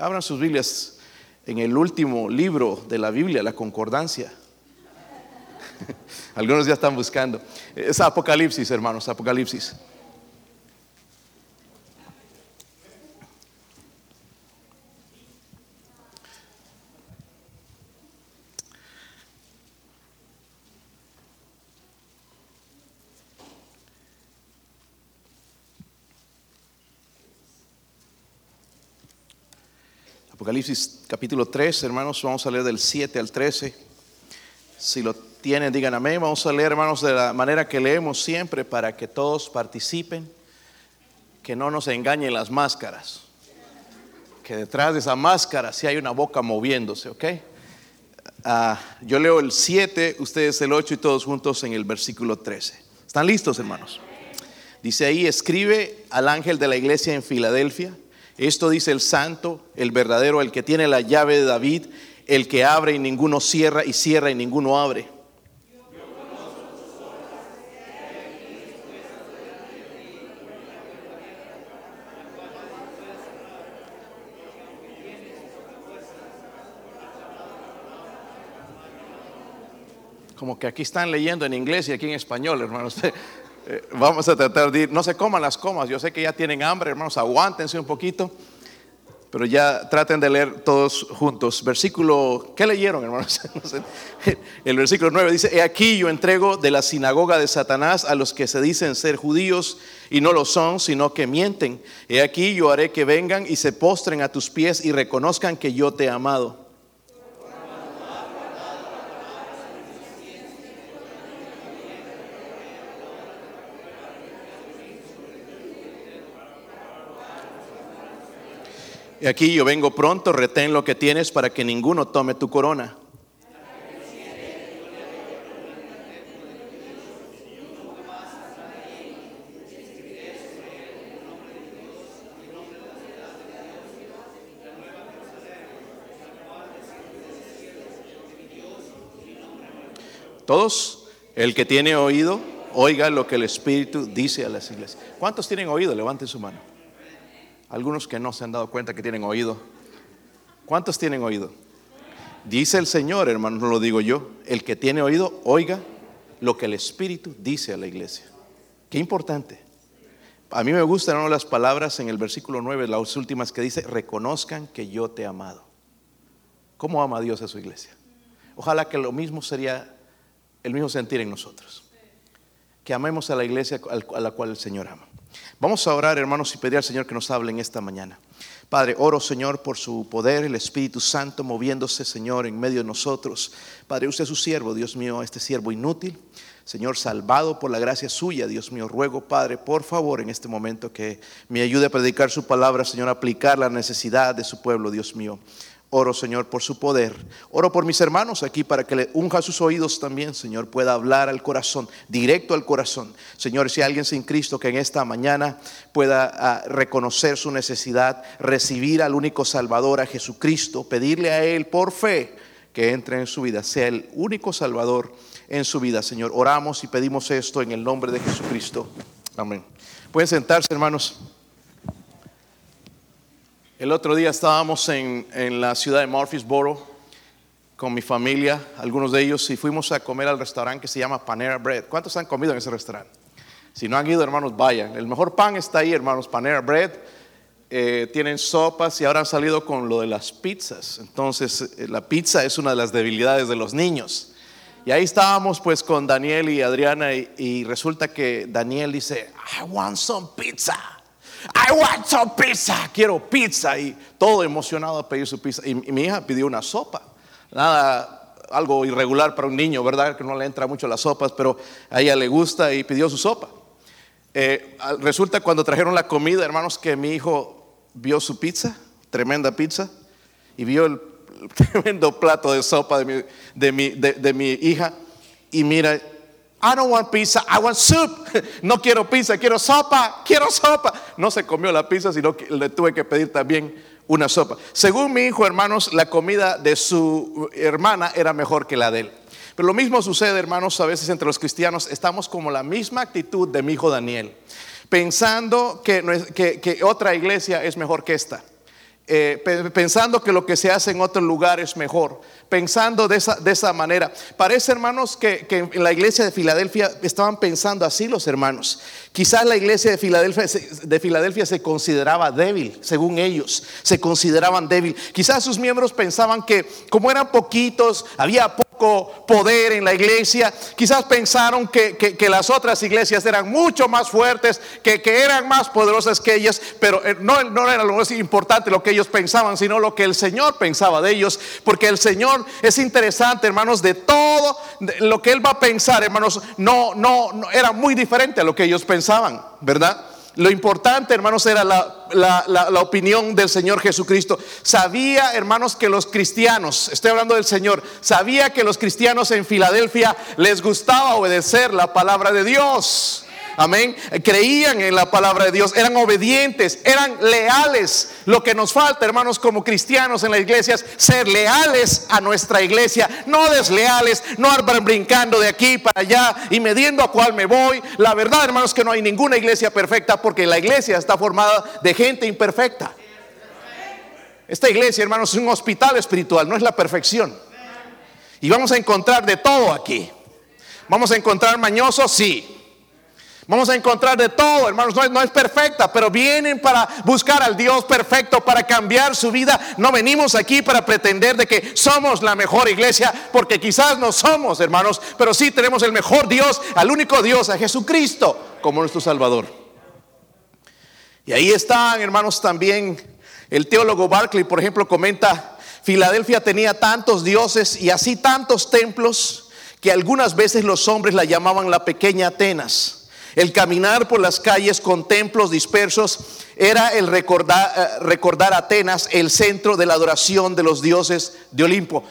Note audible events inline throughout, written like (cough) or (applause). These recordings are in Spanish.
Abran sus Biblias en el último libro de la Biblia, la Concordancia. (laughs) Algunos ya están buscando. Es Apocalipsis, hermanos, Apocalipsis. Apocalipsis capítulo 3, hermanos, vamos a leer del 7 al 13. Si lo tienen, digan amén. Vamos a leer, hermanos, de la manera que leemos siempre para que todos participen, que no nos engañen las máscaras, que detrás de esa máscara sí hay una boca moviéndose, ¿ok? Ah, yo leo el 7, ustedes el 8 y todos juntos en el versículo 13. ¿Están listos, hermanos? Dice ahí, escribe al ángel de la iglesia en Filadelfia esto dice el santo, el verdadero, el que tiene la llave de David, el que abre y ninguno cierra y cierra y ninguno abre. Como que aquí están leyendo en inglés y aquí en español, hermanos. (laughs) Eh, vamos a tratar de ir, no se coman las comas, yo sé que ya tienen hambre, hermanos, aguántense un poquito, pero ya traten de leer todos juntos. Versículo, ¿qué leyeron, hermanos? (laughs) El versículo 9 dice, he aquí yo entrego de la sinagoga de Satanás a los que se dicen ser judíos y no lo son, sino que mienten. He aquí yo haré que vengan y se postren a tus pies y reconozcan que yo te he amado. Y aquí yo vengo pronto, retén lo que tienes para que ninguno tome tu corona. Todos, el que tiene oído, oiga lo que el Espíritu dice a las iglesias. ¿Cuántos tienen oído? Levanten su mano. Algunos que no se han dado cuenta que tienen oído. ¿Cuántos tienen oído? Dice el Señor, hermano, no lo digo yo. El que tiene oído, oiga lo que el Espíritu dice a la iglesia. Qué importante. A mí me gustan las palabras en el versículo 9, las últimas que dice, reconozcan que yo te he amado. ¿Cómo ama Dios a su iglesia? Ojalá que lo mismo sería el mismo sentir en nosotros. Que amemos a la iglesia a la cual el Señor ama. Vamos a orar, hermanos, y pedir al Señor que nos hable en esta mañana. Padre, oro, Señor, por su poder, el Espíritu Santo moviéndose, Señor, en medio de nosotros. Padre, usted es su siervo, Dios mío, este siervo inútil. Señor, salvado por la gracia suya, Dios mío, ruego, Padre, por favor, en este momento que me ayude a predicar su palabra, Señor, a aplicar la necesidad de su pueblo, Dios mío. Oro, Señor, por su poder. Oro por mis hermanos aquí para que le unja sus oídos también, Señor, pueda hablar al corazón, directo al corazón. Señor, si hay alguien sin Cristo que en esta mañana pueda ah, reconocer su necesidad, recibir al único Salvador, a Jesucristo, pedirle a Él por fe que entre en su vida, sea el único Salvador en su vida, Señor. Oramos y pedimos esto en el nombre de Jesucristo. Amén. Pueden sentarse, hermanos. El otro día estábamos en, la ciudad de Murfreesboro con mi familia, algunos de ellos, y fuimos a comer al restaurante que se llama Panera Bread. ¿Cuántos han comido en ese restaurante? Si no han ido, hermanos, vayan. El mejor pan está ahí, hermanos, Panera Bread. Eh, tienen sopas y ahora han salido con lo de las pizzas. Entonces, eh, la pizza es una de las debilidades de los niños. Y ahí estábamos pues con Daniel y Adriana y resulta que Daniel dice, I want some pizza. I want some pizza, quiero pizza. Y todo emocionado a pedir su pizza. Y, mi hija pidió una sopa. Nada, algo irregular para un niño, ¿verdad? Que no le entra mucho las sopas, pero a ella le gusta y pidió su sopa. Eh, resulta cuando trajeron la comida, hermanos, que mi hijo vio su pizza, tremenda pizza, y vio el (laughs) tremendo plato de sopa de mi, de mi, de mi hija. Y mira, I don't want pizza, I want soup. (laughs) No quiero pizza, quiero sopa, quiero sopa. No se comió la pizza, sino que le tuve que pedir también una sopa. Según mi hijo, hermanos, la comida de su hermana era mejor que la de él. Pero lo mismo sucede, hermanos, a veces entre los cristianos. Estamos como la misma actitud de mi hijo Daniel, pensando que, que otra iglesia es mejor que esta. Eh, pensando que lo que se hace en otro lugar es mejor, pensando de esa, de esa manera. Parece, hermanos, que, que, en la iglesia de Filadelfia estaban pensando así los hermanos. Quizás la iglesia de Filadelfia, de Filadelfia se consideraba débil, según ellos, se consideraban débil. Quizás sus miembros pensaban que como eran poquitos, había poco poder en la iglesia, quizás pensaron que, que, las otras iglesias eran mucho más fuertes, que, que eran más poderosas que ellas, pero eh, no, no era lo más importante lo que ellos pensaban, sino lo que el Señor pensaba de ellos, porque el Señor es interesante, hermanos, de todo lo que Él va a pensar, hermanos, no, no, no era muy diferente a lo que ellos pensaban, ¿verdad? Lo importante, hermanos, era la, la, la, la, opinión del Señor Jesucristo. Sabía, hermanos, que los cristianos, estoy hablando del Señor, sabía que los cristianos en Filadelfia les gustaba obedecer la palabra de Dios. Amén. Creían en la palabra de Dios, eran obedientes, eran leales. Lo que nos falta, hermanos, como cristianos en la iglesia es ser leales a nuestra iglesia, no desleales, no brincando de aquí para allá y mediendo a cuál me voy. La verdad, hermanos, que no hay ninguna iglesia perfecta porque la iglesia está formada de gente imperfecta. Esta iglesia, hermanos, es un hospital espiritual, no es la perfección. Y vamos a encontrar de todo aquí. Vamos a encontrar mañosos, sí. Vamos a encontrar de todo, hermanos. No es, perfecta, pero vienen para buscar al Dios perfecto, para cambiar su vida. No venimos aquí para pretender de que somos la mejor iglesia, porque quizás no somos, hermanos, pero sí tenemos el mejor Dios, al único Dios, a Jesucristo, como nuestro Salvador. Y ahí están, hermanos, también el teólogo Barclay, por ejemplo, comenta, Filadelfia tenía tantos dioses y así tantos templos que algunas veces los hombres la llamaban la pequeña Atenas. El caminar por las calles con templos dispersos era el recordar, uh, recordar Atenas, el centro de la adoración de los dioses de Olimpo.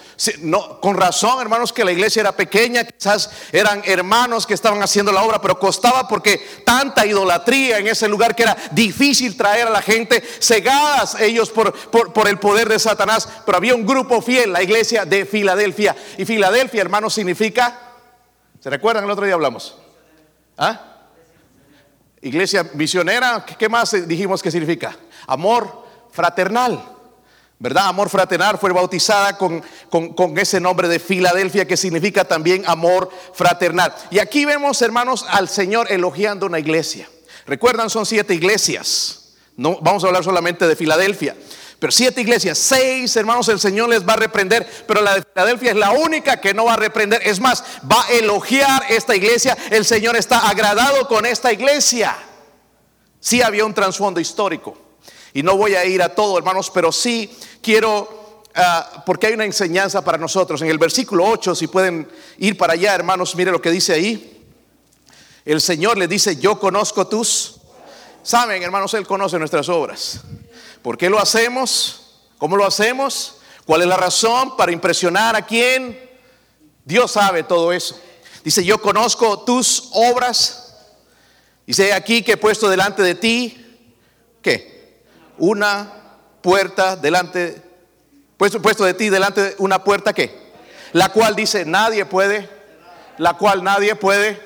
No, con razón, hermanos, que la iglesia era pequeña, quizás eran hermanos que estaban haciendo la obra, pero costaba porque tanta idolatría en ese lugar que era difícil traer a la gente, cegadas ellos por, por, por el poder de Satanás. Pero había un grupo fiel, la iglesia de Filadelfia. Y Filadelfia, hermanos, significa, ¿se recuerdan? El otro día hablamos. ¿Ah? Iglesia misionera, ¿qué más dijimos que significa? Amor fraternal, ¿verdad? Amor fraternal fue bautizada con, con, con, ese nombre de Filadelfia que significa también amor fraternal. Y aquí vemos, hermanos, al Señor elogiando una iglesia. Recuerdan, son siete iglesias. No vamos a hablar solamente de Filadelfia. Pero siete iglesias, seis hermanos, el Señor les va a reprender, pero la de Filadelfia es la única que no va a reprender. Es más, va a elogiar esta iglesia. El Señor está agradado con esta iglesia. Sí había un trasfondo histórico. Y no voy a ir a todo, hermanos, pero sí quiero, uh, porque hay una enseñanza para nosotros. En el versículo 8, si pueden ir para allá, hermanos, mire lo que dice ahí. El Señor le dice, yo conozco tus... Saben, hermanos, Él conoce nuestras obras. ¿Por qué lo hacemos? ¿Cómo lo hacemos? ¿Cuál es la razón para impresionar a quién? Dios sabe todo eso. Dice, yo conozco tus obras. Dice aquí que he puesto delante de ti, ¿qué? Una puerta delante, puesto, puesto de ti delante de una puerta, ¿qué? La cual dice, nadie puede, la cual nadie puede.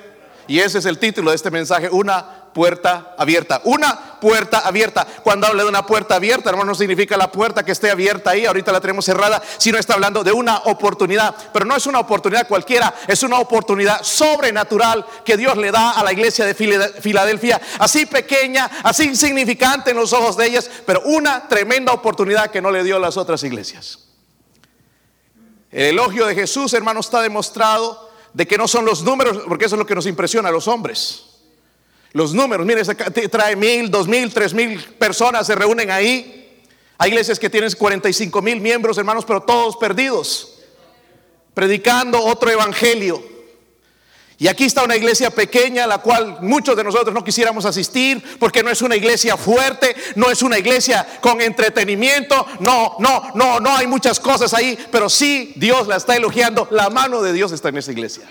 Y ese es el título de este mensaje, una puerta abierta. Una puerta abierta. Cuando habla de una puerta abierta, hermano, no significa la puerta que esté abierta ahí, ahorita la tenemos cerrada, sino está hablando de una oportunidad. Pero no es una oportunidad cualquiera, es una oportunidad sobrenatural que Dios le da a la iglesia de Filadelfia, así pequeña, así insignificante en los ojos de ellas, pero una tremenda oportunidad que no le dio a las otras iglesias. El elogio de Jesús, hermano, está demostrado de que no son los números, porque eso es lo que nos impresiona a los hombres. Los números, mire, trae mil, dos mil, tres mil personas se reúnen ahí. Hay iglesias que tienen 45 mil miembros, hermanos, pero todos perdidos, predicando otro evangelio. Y aquí está una iglesia pequeña, la cual muchos de nosotros no quisiéramos asistir, porque no es una iglesia fuerte, no es una iglesia con entretenimiento, no, no, no, no hay muchas cosas ahí, pero sí Dios la está elogiando, la mano de Dios está en esa iglesia.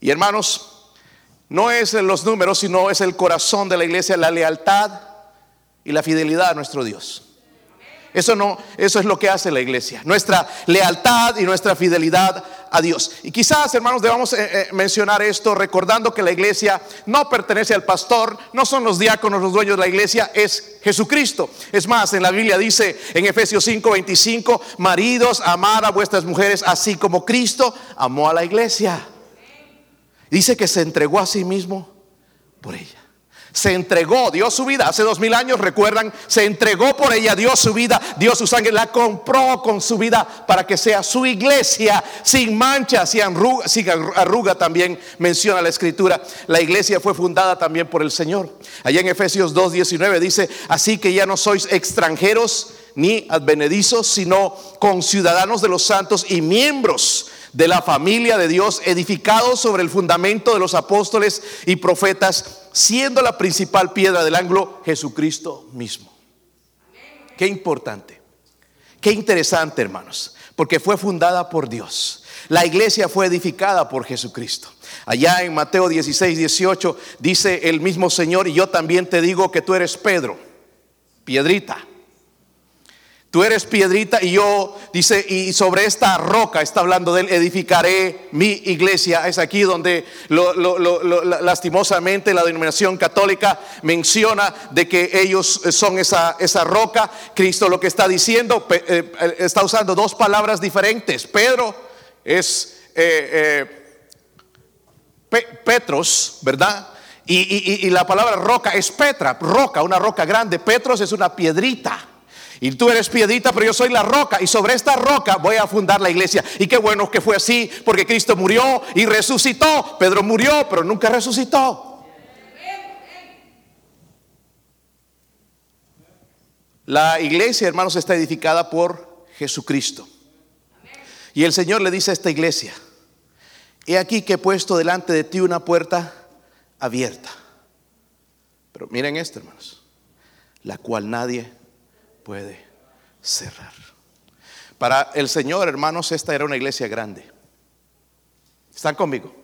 Y hermanos, no es los números, sino es el corazón de la iglesia, la lealtad y la fidelidad a nuestro Dios. Eso no, eso es lo que hace la iglesia. Nuestra lealtad y nuestra fidelidad a Dios. Y quizás, hermanos, debamos eh, eh, mencionar esto recordando que la iglesia no pertenece al pastor, no son los diáconos los dueños de la iglesia, es Jesucristo. Es más, en la Biblia dice en Efesios 5:25, maridos, amad a vuestras mujeres así como Cristo amó a la iglesia. Dice que se entregó a sí mismo por ella se entregó, dio su vida. Hace dos mil años, recuerdan, se entregó por ella, dio su vida, dio su sangre, la compró con su vida para que sea su iglesia sin mancha, sin arruga, sin arruga también menciona la escritura. La iglesia fue fundada también por el Señor. Allá en Efesios 2.19 dice, así que ya no sois extranjeros ni advenedizos, sino conciudadanos de los santos y miembros de la familia de Dios, edificados sobre el fundamento de los apóstoles y profetas siendo la principal piedra del ángulo Jesucristo mismo. Qué importante, qué interesante hermanos, porque fue fundada por Dios. La iglesia fue edificada por Jesucristo. Allá en Mateo 16, 18 dice el mismo Señor, y yo también te digo que tú eres Pedro, piedrita Tú eres piedrita y yo, dice, y sobre esta roca, está hablando de él, edificaré mi iglesia. Es aquí donde lastimosamente la denominación católica menciona de que ellos son esa, esa roca. Cristo lo que está diciendo, eh, eh, está usando dos palabras diferentes. Pedro es eh, Petros, ¿verdad? Y, y la palabra roca es Petra, roca, una roca grande. Petros es una piedrita. Y tú eres piedita, pero yo soy la roca. Y sobre esta roca voy a fundar la iglesia. Y qué bueno que fue así, porque Cristo murió y resucitó. Pedro murió, pero nunca resucitó. La iglesia, hermanos, está edificada por Jesucristo. Y el Señor le dice a esta iglesia, he aquí que he puesto delante de ti una puerta abierta. Pero miren esto, hermanos, la cual nadie puede cerrar. Para el Señor, hermanos, esta era una iglesia grande. ¿Están conmigo?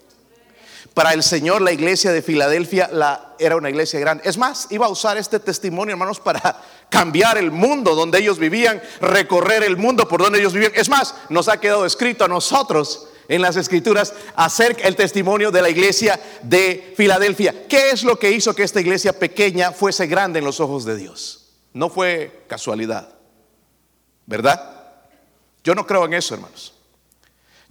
Para el Señor, la iglesia de Filadelfia la, era una iglesia grande. Es más, iba a usar este testimonio, hermanos, para (laughs) cambiar el mundo donde ellos vivían, recorrer el mundo por donde ellos vivían. Es más, nos ha quedado escrito a nosotros en las escrituras acerca el testimonio de la iglesia de Filadelfia. ¿Qué es lo que hizo que esta iglesia pequeña fuese grande en los ojos de Dios? No fue casualidad, ¿verdad? Yo no creo en eso, hermanos.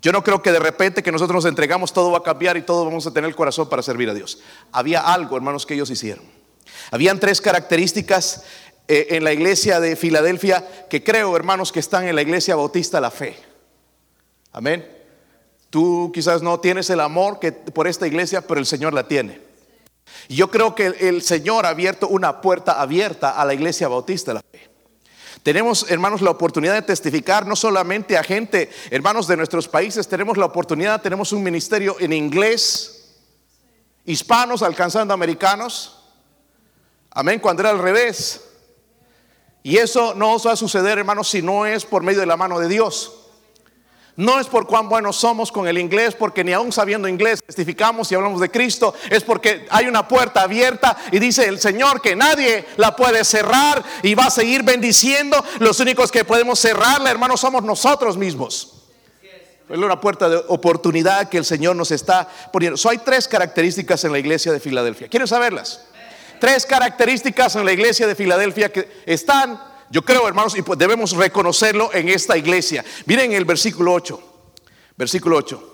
Yo no creo que de repente que nosotros nos entregamos todo va a cambiar y todo vamos a tener el corazón para servir a Dios. Había algo, hermanos, que ellos hicieron. Habían tres características eh, en la iglesia de Filadelfia que creo, hermanos, que están en la iglesia bautista la fe. Amén. Tú quizás no tienes el amor que por esta iglesia, pero el Señor la tiene. Yo creo que el Señor ha abierto una puerta abierta a la iglesia bautista de la fe. Tenemos, hermanos, la oportunidad de testificar no solamente a gente, hermanos de nuestros países, tenemos la oportunidad, tenemos un ministerio en inglés, hispanos alcanzando americanos. Amén, cuando era al revés. Y eso no os va a suceder, hermanos, si no es por medio de la mano de Dios. No es por cuán buenos somos con el inglés, porque ni aún sabiendo inglés testificamos y hablamos de Cristo. Es porque hay una puerta abierta y dice el Señor que nadie la puede cerrar y va a seguir bendiciendo. Los únicos que podemos cerrarla, hermanos, somos nosotros mismos. Es una puerta de oportunidad que el Señor nos está poniendo. Hay tres características en la iglesia de Filadelfia. ¿Quieren saberlas? Tres características en la iglesia de Filadelfia que están yo creo, hermanos, y pues debemos reconocerlo en esta iglesia. Miren el versículo 8. Versículo 8.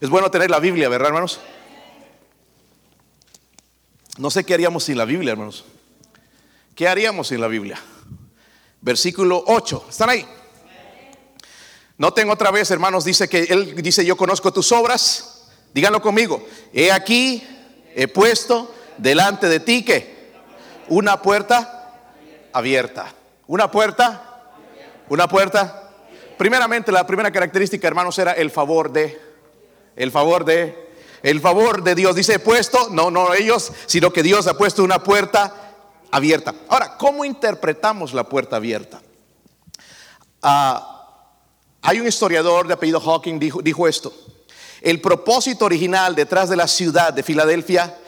Es bueno tener la Biblia, ¿verdad, hermanos? No sé qué haríamos sin la Biblia, hermanos. ¿Qué haríamos sin la Biblia? Versículo 8. ¿Están ahí? Noten otra vez, hermanos, dice que él dice, yo conozco tus obras. Díganlo conmigo. He aquí, he puesto delante de ti que una puerta abierta. ¿Una puerta? ¿Una puerta? Primeramente, la primera característica, hermanos, era el favor de, el favor de, el favor de Dios. Dice puesto, no, no ellos, sino que Dios ha puesto una puerta abierta. Ahora, ¿cómo interpretamos la puerta abierta? Ah, hay un historiador de apellido Hawking, dijo, dijo esto. El propósito original detrás de la ciudad de Filadelfia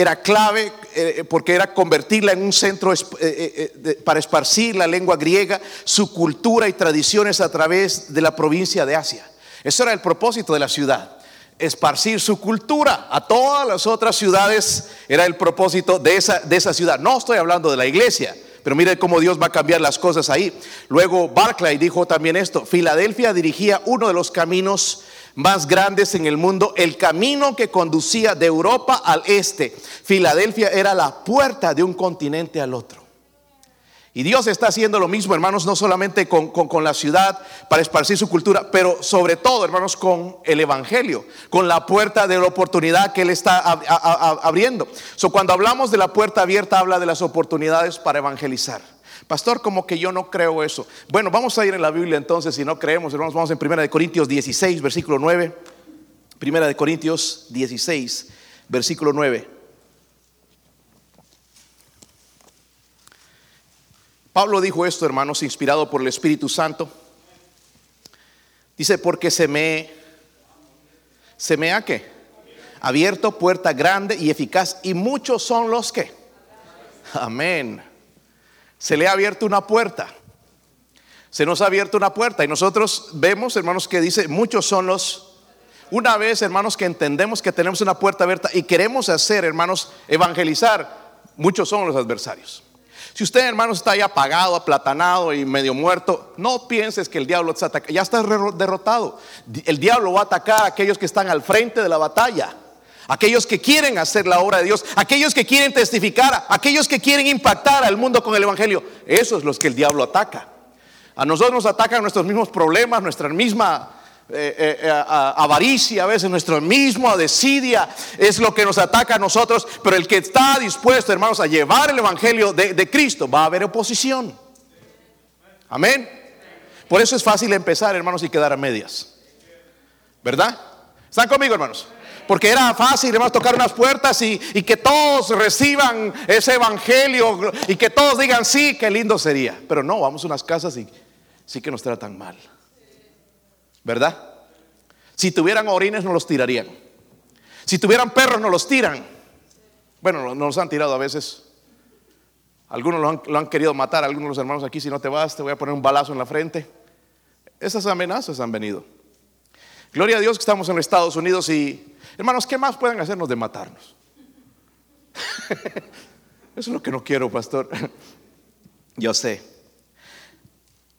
era clave eh, porque era convertirla en un centro eh, eh, para esparcir la lengua griega, su cultura y tradiciones a través de la provincia de Asia. Eso era el propósito de la ciudad, esparcir su cultura a todas las otras ciudades, era el propósito de esa, de esa ciudad. No estoy hablando de la iglesia, pero mire cómo Dios va a cambiar las cosas ahí. Luego Barclay dijo también esto, Filadelfia dirigía uno de los caminos más grandes en el mundo, el camino que conducía de Europa al este. Filadelfia era la puerta de un continente al otro. Y Dios está haciendo lo mismo, hermanos, no solamente con, la ciudad para esparcir su cultura, pero sobre todo, hermanos, con el Evangelio, con la puerta de la oportunidad que Él está abriendo. So, cuando hablamos de la puerta abierta, habla de las oportunidades para evangelizar. Pastor, como que yo no creo eso. Bueno, vamos a ir en la Biblia entonces, si no creemos, hermanos, vamos en 1 de Corintios 16, versículo 9. Primera de Corintios 16, versículo 9. Pablo dijo esto, hermanos, inspirado por el Espíritu Santo. Dice, porque se me, se me ha que abierto puerta grande y eficaz y muchos son los que. Amén se le ha abierto una puerta. Se nos ha abierto una puerta y nosotros vemos, hermanos, que dice, muchos son los... Una vez, hermanos, que entendemos que tenemos una puerta abierta y queremos hacer, hermanos, evangelizar, muchos son los adversarios. Si usted, hermanos, está ya apagado, aplatanado y medio muerto, no pienses que el diablo te ataca. Ya está derrotado. El diablo va a atacar a aquellos que están al frente de la batalla aquellos que quieren hacer la obra de Dios, aquellos que quieren testificar, aquellos que quieren impactar al mundo con el Evangelio. Esos es los que el diablo ataca. A nosotros nos atacan nuestros mismos problemas, nuestra misma eh, eh, eh, avaricia, a veces nuestra misma desidia es lo que nos ataca a nosotros, pero el que está dispuesto, hermanos, a llevar el Evangelio de, de Cristo, va a haber oposición. Amén. Por eso es fácil empezar, hermanos, y quedar a medias. ¿Verdad? ¿Están conmigo, hermanos? Porque era fácil, hermanos, tocar unas puertas y, que todos reciban ese evangelio y que todos digan, sí, qué lindo sería. Pero no, vamos a unas casas y sí que nos tratan mal. ¿Verdad? Si tuvieran orines, no los tirarían. Si tuvieran perros, no los tiran. Bueno, nos han tirado a veces. Algunos lo han, lo han, querido matar, algunos de los hermanos aquí, si no te vas, te voy a poner un balazo en la frente. Esas amenazas han venido. Gloria a Dios que estamos en los Estados Unidos y Hermanos, ¿qué más pueden hacernos de matarnos? (laughs) Eso es lo que no quiero, pastor. (laughs) Yo sé.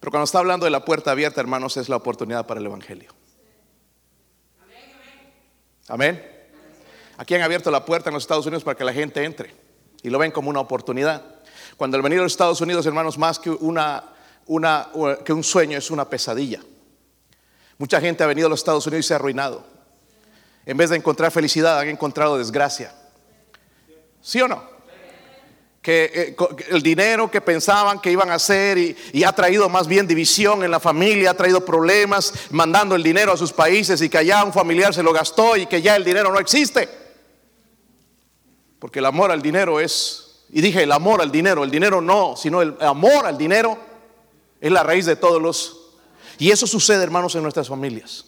Pero cuando está hablando de la puerta abierta, hermanos, es la oportunidad para el Evangelio. Amén. Aquí han abierto la puerta en los Estados Unidos para que la gente entre y lo ven como una oportunidad. Cuando el venir a los Estados Unidos, hermanos, más que, una, una, que un sueño, es una pesadilla. Mucha gente ha venido a los Estados Unidos y se ha arruinado. En vez de encontrar felicidad, han encontrado desgracia. ¿Sí o no? Que eh, el dinero que pensaban que iban a hacer y, ha traído más bien división en la familia, ha traído problemas mandando el dinero a sus países y que allá un familiar se lo gastó y que ya el dinero no existe. Porque el amor al dinero es, y dije el amor al dinero, el dinero no, sino el amor al dinero es la raíz de todos los... Y eso sucede, hermanos, en nuestras familias.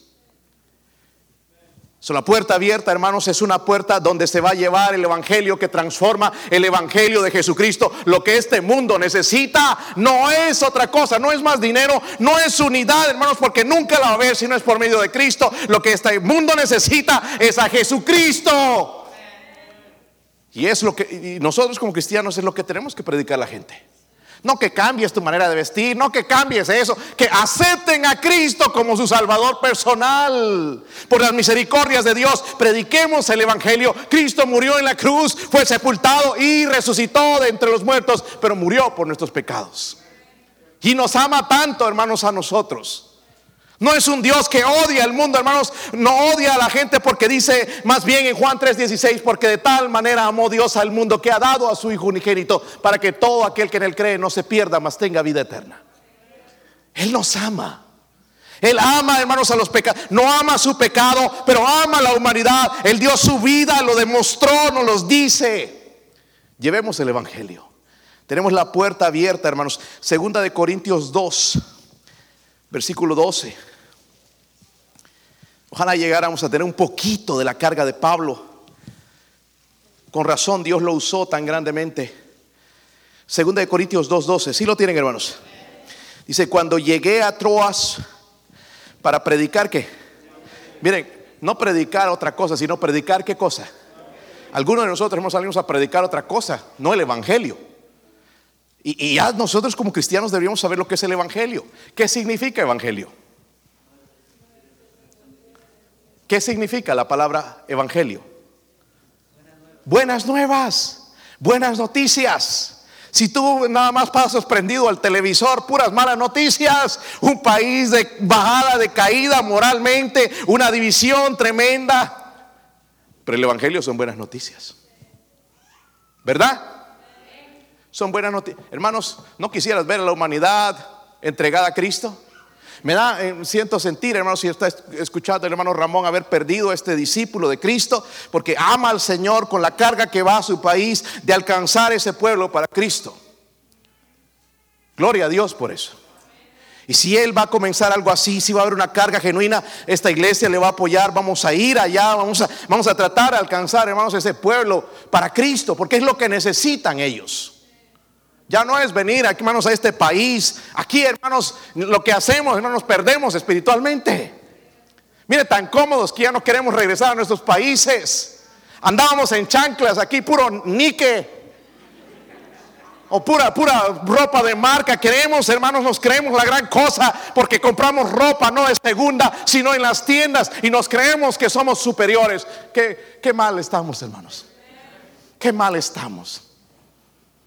So, la puerta abierta, hermanos, es una puerta donde se va a llevar el Evangelio que transforma el Evangelio de Jesucristo. Lo que este mundo necesita no es otra cosa, no es más dinero, no es unidad, hermanos, porque nunca la va a ver si no es por medio de Cristo. Lo que este mundo necesita es a Jesucristo. Y es lo que y nosotros como cristianos es lo que tenemos que predicar a la gente. No que cambies tu manera de vestir, no que cambies eso, que acepten a Cristo como su Salvador personal. Por las misericordias de Dios, prediquemos el Evangelio. Cristo murió en la cruz, fue sepultado y resucitó de entre los muertos, pero murió por nuestros pecados. Y nos ama tanto, hermanos, a nosotros no es un Dios que odia al mundo, hermanos. No odia a la gente porque dice más bien en Juan 3:16, porque de tal manera amó Dios al mundo que ha dado a su Hijo unigénito para que todo aquel que en él cree no se pierda, mas tenga vida eterna. Él nos ama. Él ama, hermanos, a los pecados. No ama su pecado, pero ama a la humanidad. Él dio su vida, lo demostró, nos los dice. Llevemos el Evangelio. Tenemos la puerta abierta, hermanos. Segunda de Corintios 2, versículo 12. Ojalá llegáramos a tener un poquito de la carga de Pablo. Con razón Dios lo usó tan grandemente. Segunda de Corintios 2:12. ¿Sí lo tienen, hermanos? Dice, cuando llegué a Troas para predicar qué? Miren, no predicar otra cosa, sino predicar qué cosa. Algunos de nosotros hemos salido a predicar otra cosa, no el Evangelio. Y, y, ya nosotros como cristianos deberíamos saber lo que es el Evangelio. ¿Qué significa Evangelio? ¿Qué significa la palabra Evangelio? Buenas nuevas, buenas noticias. Si tú nada más pasas prendido al televisor, puras malas noticias, un país de bajada, de caída moralmente, una división tremenda. Pero el Evangelio son buenas noticias. ¿Verdad? Son buenas noticias. Hermanos, ¿no quisieras ver a la humanidad entregada a Cristo? Me da, eh, siento sentir, hermano, si está escuchando el hermano Ramón haber perdido a este discípulo de Cristo, porque ama al Señor con la carga que va a su país de alcanzar ese pueblo para Cristo. Gloria a Dios por eso. Y si Él va a comenzar algo así, si va a haber una carga genuina, esta iglesia le va a apoyar, vamos a ir allá, vamos a, vamos a tratar de alcanzar, hermanos, ese pueblo para Cristo, porque es lo que necesitan ellos. Ya no es venir aquí, hermanos, a este país. Aquí, hermanos, lo que hacemos, no nos perdemos espiritualmente. Mire, tan cómodos que ya no queremos regresar a nuestros países. Andábamos en chanclas aquí, puro nique. O pura, pura ropa de marca. Queremos, hermanos, nos creemos la gran cosa porque compramos ropa no de segunda, sino en las tiendas y nos creemos que somos superiores. Qué, qué mal estamos, hermanos. Qué mal estamos.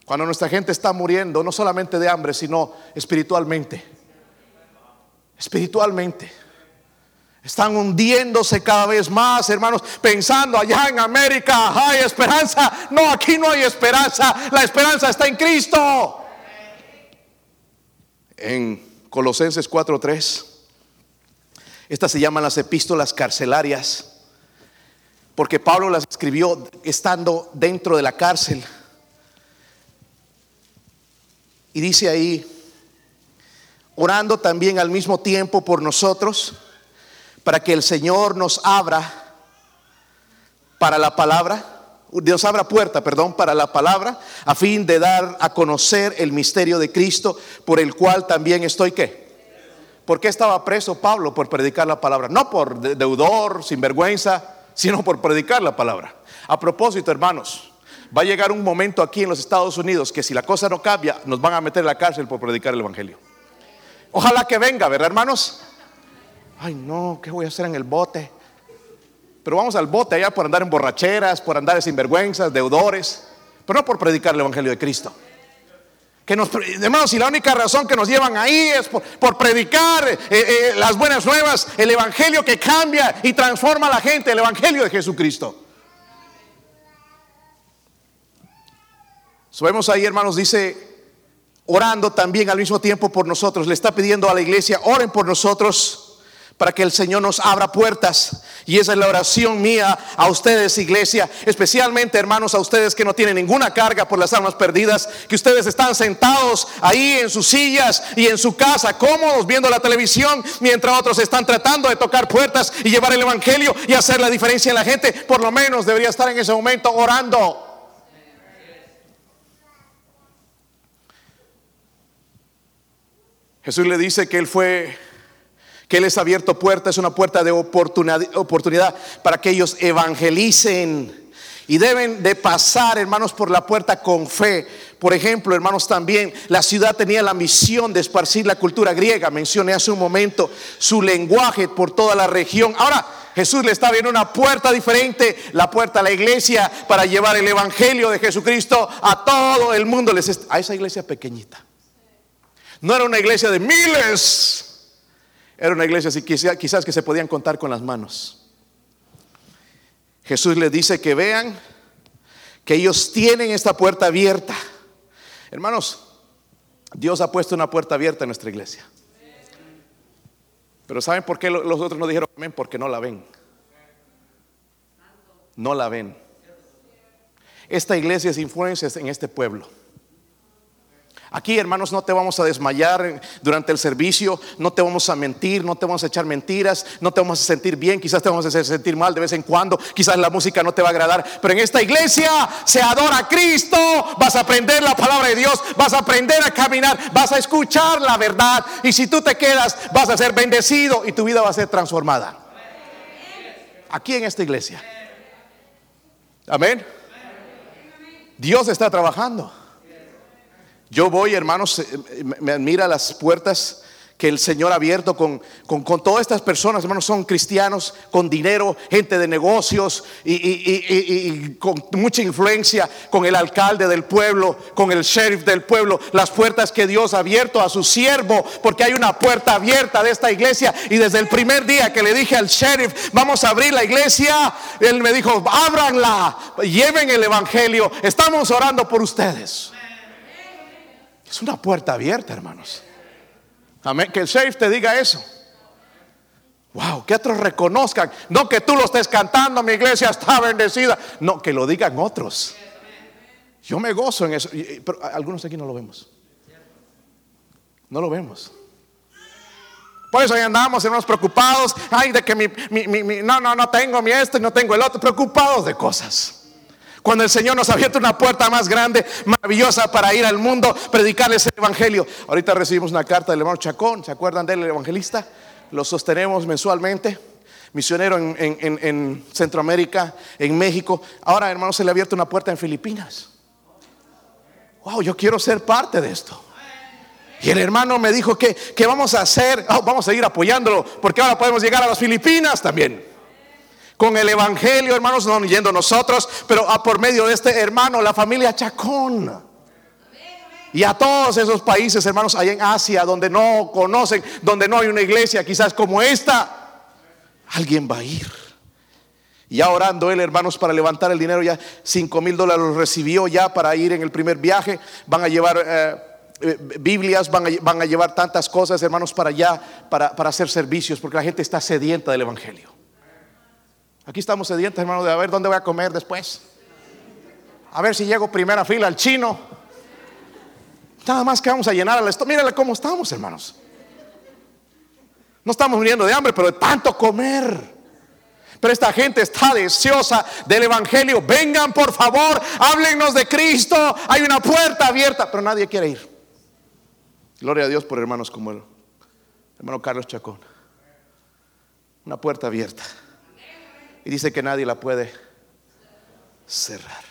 Cuando nuestra gente está muriendo, no solamente de hambre, sino espiritualmente. Espiritualmente. Están hundiéndose cada vez más, hermanos, pensando allá en América hay esperanza. No, aquí no hay esperanza. La esperanza está en Cristo. En Colosenses 4:3, estas se llaman las epístolas carcelarias, porque Pablo las escribió estando dentro de la cárcel. Y dice ahí, orando también al mismo tiempo por nosotros, para que el Señor nos abra para la palabra, Dios abra puerta, perdón, para la palabra, a fin de dar a conocer el misterio de Cristo, por el cual también estoy qué. ¿Por qué estaba preso Pablo? Por predicar la palabra. No por deudor, sinvergüenza, sino por predicar la palabra. A propósito, hermanos, Va a llegar un momento aquí en los Estados Unidos que si la cosa no cambia, nos van a meter en la cárcel por predicar el Evangelio. Ojalá que venga, ¿verdad, hermanos? Ay, no, ¿qué voy a hacer en el bote? Pero vamos al bote allá por andar en borracheras, por andar en sinvergüenzas, deudores, pero no por predicar el Evangelio de Cristo. Que nos, hermanos, y la única razón que nos llevan ahí es por, predicar eh, eh, las buenas nuevas, el Evangelio que cambia y transforma a la gente, el Evangelio de Jesucristo. Sabemos ahí, hermanos, dice, orando también al mismo tiempo por nosotros. Le está pidiendo a la iglesia, oren por nosotros para que el Señor nos abra puertas. Y esa es la oración mía a ustedes, iglesia, especialmente hermanos, a ustedes que no tienen ninguna carga por las almas perdidas, que ustedes están sentados ahí en sus sillas y en su casa, cómodos viendo la televisión, mientras otros están tratando de tocar puertas y llevar el Evangelio y hacer la diferencia en la gente. Por lo menos debería estar en ese momento orando. Jesús le dice que Él fue, que Él es abierto puerta, es una puerta de oportunidad, oportunidad para que ellos evangelicen. Y deben de pasar, hermanos, por la puerta con fe. Por ejemplo, hermanos, también la ciudad tenía la misión de esparcir la cultura griega. Mencioné hace un momento su lenguaje por toda la región. Ahora, Jesús le está abriendo una puerta diferente, la puerta a la iglesia, para llevar el evangelio de Jesucristo a todo el mundo. A esa iglesia pequeñita. No era una iglesia de miles, era una iglesia quizás, quizás que se podían contar con las manos. Jesús les dice que vean que ellos tienen esta puerta abierta. Hermanos, Dios ha puesto una puerta abierta en nuestra iglesia. Pero ¿saben por qué los otros no dijeron amén? Porque no la ven. No la ven. Esta iglesia es influencia en este pueblo. Aquí, hermanos, no te vamos a desmayar durante el servicio, no te vamos a mentir, no te vamos a echar mentiras, no te vamos a sentir bien, quizás te vamos a sentir mal de vez en cuando, quizás la música no te va a agradar, pero en esta iglesia se adora a Cristo, vas a aprender la palabra de Dios, vas a aprender a caminar, vas a escuchar la verdad y si tú te quedas vas a ser bendecido y tu vida va a ser transformada. Aquí en esta iglesia. Amén. Dios está trabajando. Yo voy, hermanos, eh, me admira las puertas que el Señor ha abierto con, con, todas estas personas, hermanos, son cristianos, con dinero, gente de negocios y, y, con mucha influencia, con el alcalde del pueblo, con el sheriff del pueblo, las puertas que Dios ha abierto a su siervo, porque hay una puerta abierta de esta iglesia. Y desde el primer día que le dije al sheriff, vamos a abrir la iglesia, él me dijo, ábranla, lleven el evangelio, estamos orando por ustedes. Es una puerta abierta, hermanos. Amén. Que el sheriff te diga eso. Wow, que otros reconozcan. No que tú lo estés cantando, mi iglesia está bendecida. No, que lo digan otros. Yo me gozo en eso. Pero algunos aquí no lo vemos. No lo vemos. Por eso ahí andamos, hermanos, preocupados. Ay, de que mi, no, no, no tengo mi este, no tengo el otro. Preocupados de cosas. Cuando el Señor nos abierto una puerta más grande, maravillosa para ir al mundo, predicarles el Evangelio. Ahorita recibimos una carta del hermano Chacón, ¿se acuerdan del evangelista? Lo sostenemos mensualmente. Misionero en, Centroamérica, en México. Ahora, hermano, se le ha abierto una puerta en Filipinas. Wow, yo quiero ser parte de esto. Y el hermano me dijo que, vamos a hacer, oh, vamos a ir apoyándolo, porque ahora podemos llegar a las Filipinas también con el Evangelio, hermanos, no yendo nosotros, pero a por medio de este hermano, la familia Chacón. Y a todos esos países, hermanos, allá en Asia, donde no conocen, donde no hay una iglesia quizás como esta, alguien va a ir. Ya orando él, hermanos, para levantar el dinero, ya 5 mil dólares los recibió ya para ir en el primer viaje. Van a llevar eh, eh, Biblias, van a, llevar tantas cosas, hermanos, para allá, para hacer servicios, porque la gente está sedienta del Evangelio. Aquí estamos sedientos, hermano, de a ver dónde voy a comer después. A ver si llego primera fila al chino. Nada más que vamos a llenar al estómago. Mírale cómo estamos, hermanos. No estamos muriendo de hambre, pero de tanto comer. Pero esta gente está deseosa del Evangelio. Vengan, por favor, háblenos de Cristo. Hay una puerta abierta, pero nadie quiere ir. Gloria a Dios por hermanos como el hermano Carlos Chacón. Una puerta abierta. Y dice que nadie la puede cerrar.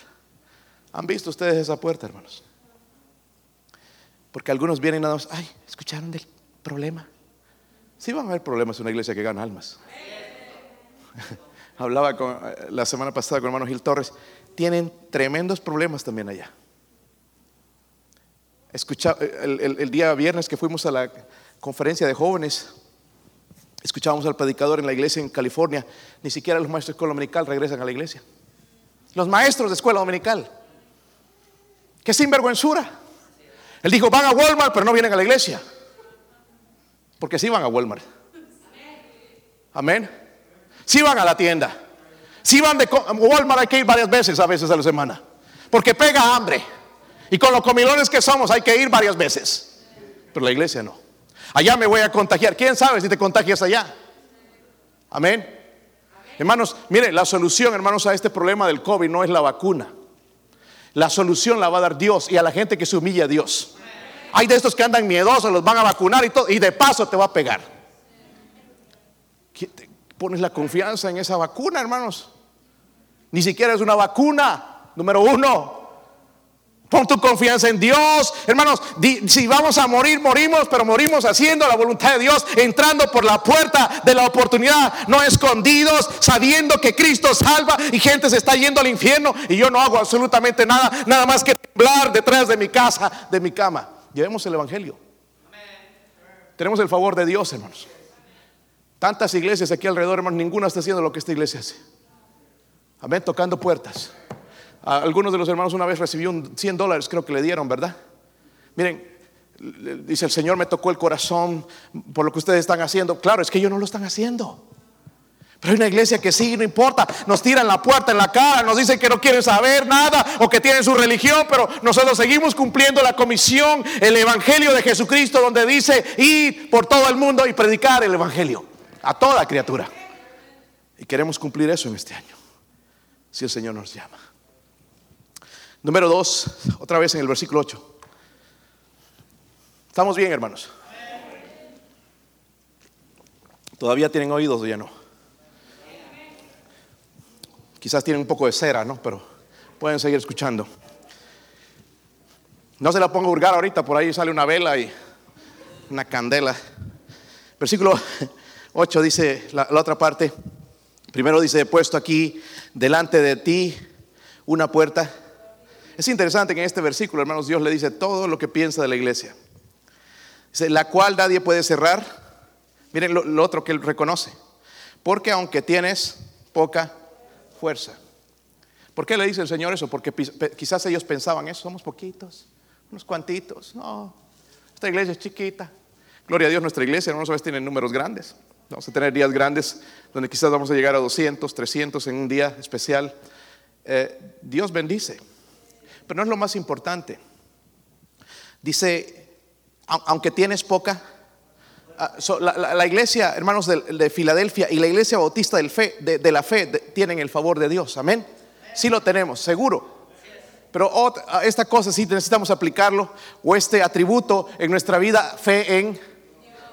¿Han visto ustedes esa puerta, hermanos? Porque algunos vienen nada más, ay, ¿escucharon del problema? Sí van a haber problemas en una iglesia que gana almas. (laughs) Hablaba con, eh, la semana pasada con hermano Gil Torres. Tienen tremendos problemas también allá. Escucha, el, el día viernes que fuimos a la conferencia de jóvenes, Escuchábamos al predicador en la iglesia en California, ni siquiera los maestros de escuela dominical regresan a la iglesia. Los maestros de escuela dominical. Qué sinvergüenzura. Él dijo, van a Walmart, pero no vienen a la iglesia. Porque sí van a Walmart. Amén. Sí van a la tienda. Sí van de Walmart hay que ir varias veces a veces a la semana. Porque pega hambre. Y con los comilones que somos hay que ir varias veces. Pero la iglesia no. Allá me voy a contagiar. ¿Quién sabe si te contagias allá? Amén. Hermanos, mire, la solución, hermanos, a este problema del COVID no es la vacuna. La solución la va a dar Dios y a la gente que se humilla a Dios. Hay de estos que andan miedosos, los van a vacunar y todo, y de paso te va a pegar. Pones la confianza en esa vacuna, hermanos. Ni siquiera es una vacuna, número uno. Pon tu confianza en Dios. Hermanos, si vamos a morir, morimos, pero morimos haciendo la voluntad de Dios, entrando por la puerta de la oportunidad, no escondidos, sabiendo que Cristo salva y gente se está yendo al infierno y yo no hago absolutamente nada, nada más que temblar detrás de mi casa, de mi cama. Llevemos el Evangelio. Tenemos el favor de Dios, hermanos. Tantas iglesias aquí alrededor, hermanos, ninguna está haciendo lo que esta iglesia hace. Amén, tocando puertas. Algunos de los hermanos una vez recibió un 100 dólares, creo que le dieron, ¿verdad? Miren, dice el Señor me tocó el corazón por lo que ustedes están haciendo. Claro, es que ellos no lo están haciendo. Pero hay una iglesia que sí, no importa, nos tiran la puerta en la cara, nos dicen que no quieren saber nada o que tienen su religión, pero nosotros seguimos cumpliendo la comisión, el evangelio de Jesucristo, donde dice ir por todo el mundo y predicar el evangelio a toda criatura. Y queremos cumplir eso en este año, si el Señor nos llama. Número dos, otra vez en el versículo 8. ¿Estamos bien, hermanos? ¿Todavía tienen oídos o ya no? Quizás tienen un poco de cera, ¿no? Pero pueden seguir escuchando. No se la pongo a hurgar ahorita, por ahí sale una vela y una candela. Versículo 8 dice la, la otra parte. Primero dice, he puesto aquí delante de ti una puerta. Es interesante que en este versículo, hermanos, Dios le dice todo lo que piensa de la iglesia. Dice, la cual nadie puede cerrar. Miren lo, otro que él reconoce. Porque aunque tienes poca fuerza. ¿Por qué le dice el Señor eso? Porque quizás ellos pensaban eso, somos poquitos, unos cuantitos. No, esta iglesia es chiquita. Gloria a Dios, nuestra iglesia, a veces tiene números grandes. Vamos a tener días grandes donde quizás vamos a llegar a 200, 300 en un día especial. Eh, Dios bendice. Pero no es lo más importante. Dice, aunque tienes poca, Ah, la, iglesia, hermanos de, Filadelfia y la iglesia bautista del fe, de, la fe tienen el favor de Dios. Amén. Sí lo tenemos, seguro. Pero ah, esta cosa sí necesitamos aplicarlo o este atributo en nuestra vida, fe en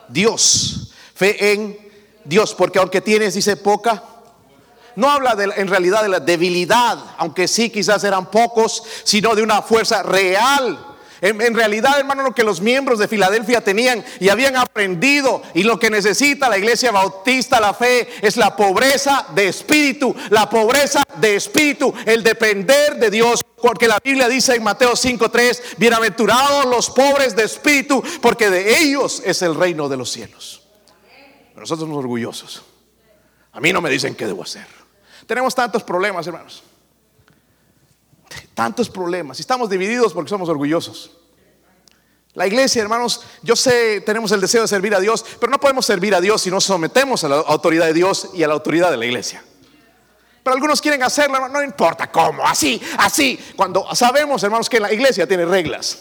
Dios. Fe en Dios, porque aunque tienes, dice poca, no habla de, en realidad de la debilidad, aunque sí quizás eran pocos, sino de una fuerza real en, realidad, hermano, lo que los miembros de Filadelfia tenían y habían aprendido y lo que necesita la iglesia bautista, la fe, es la pobreza de espíritu, la pobreza de espíritu, el depender de Dios. Porque la Biblia dice en Mateo 5:3, bienaventurados los pobres de espíritu, porque de ellos es el reino de los cielos. nosotros somos orgullosos. A mí no me dicen qué debo hacer. Tenemos tantos problemas, hermanos tantos problemas. Estamos divididos porque somos orgullosos. La iglesia, hermanos, yo sé, tenemos el deseo de servir a Dios, pero no podemos servir a Dios si no sometemos a la autoridad de Dios y a la autoridad de la iglesia. Pero algunos quieren hacerlo, no importa cómo, así, así. Cuando sabemos, hermanos, que la iglesia tiene reglas.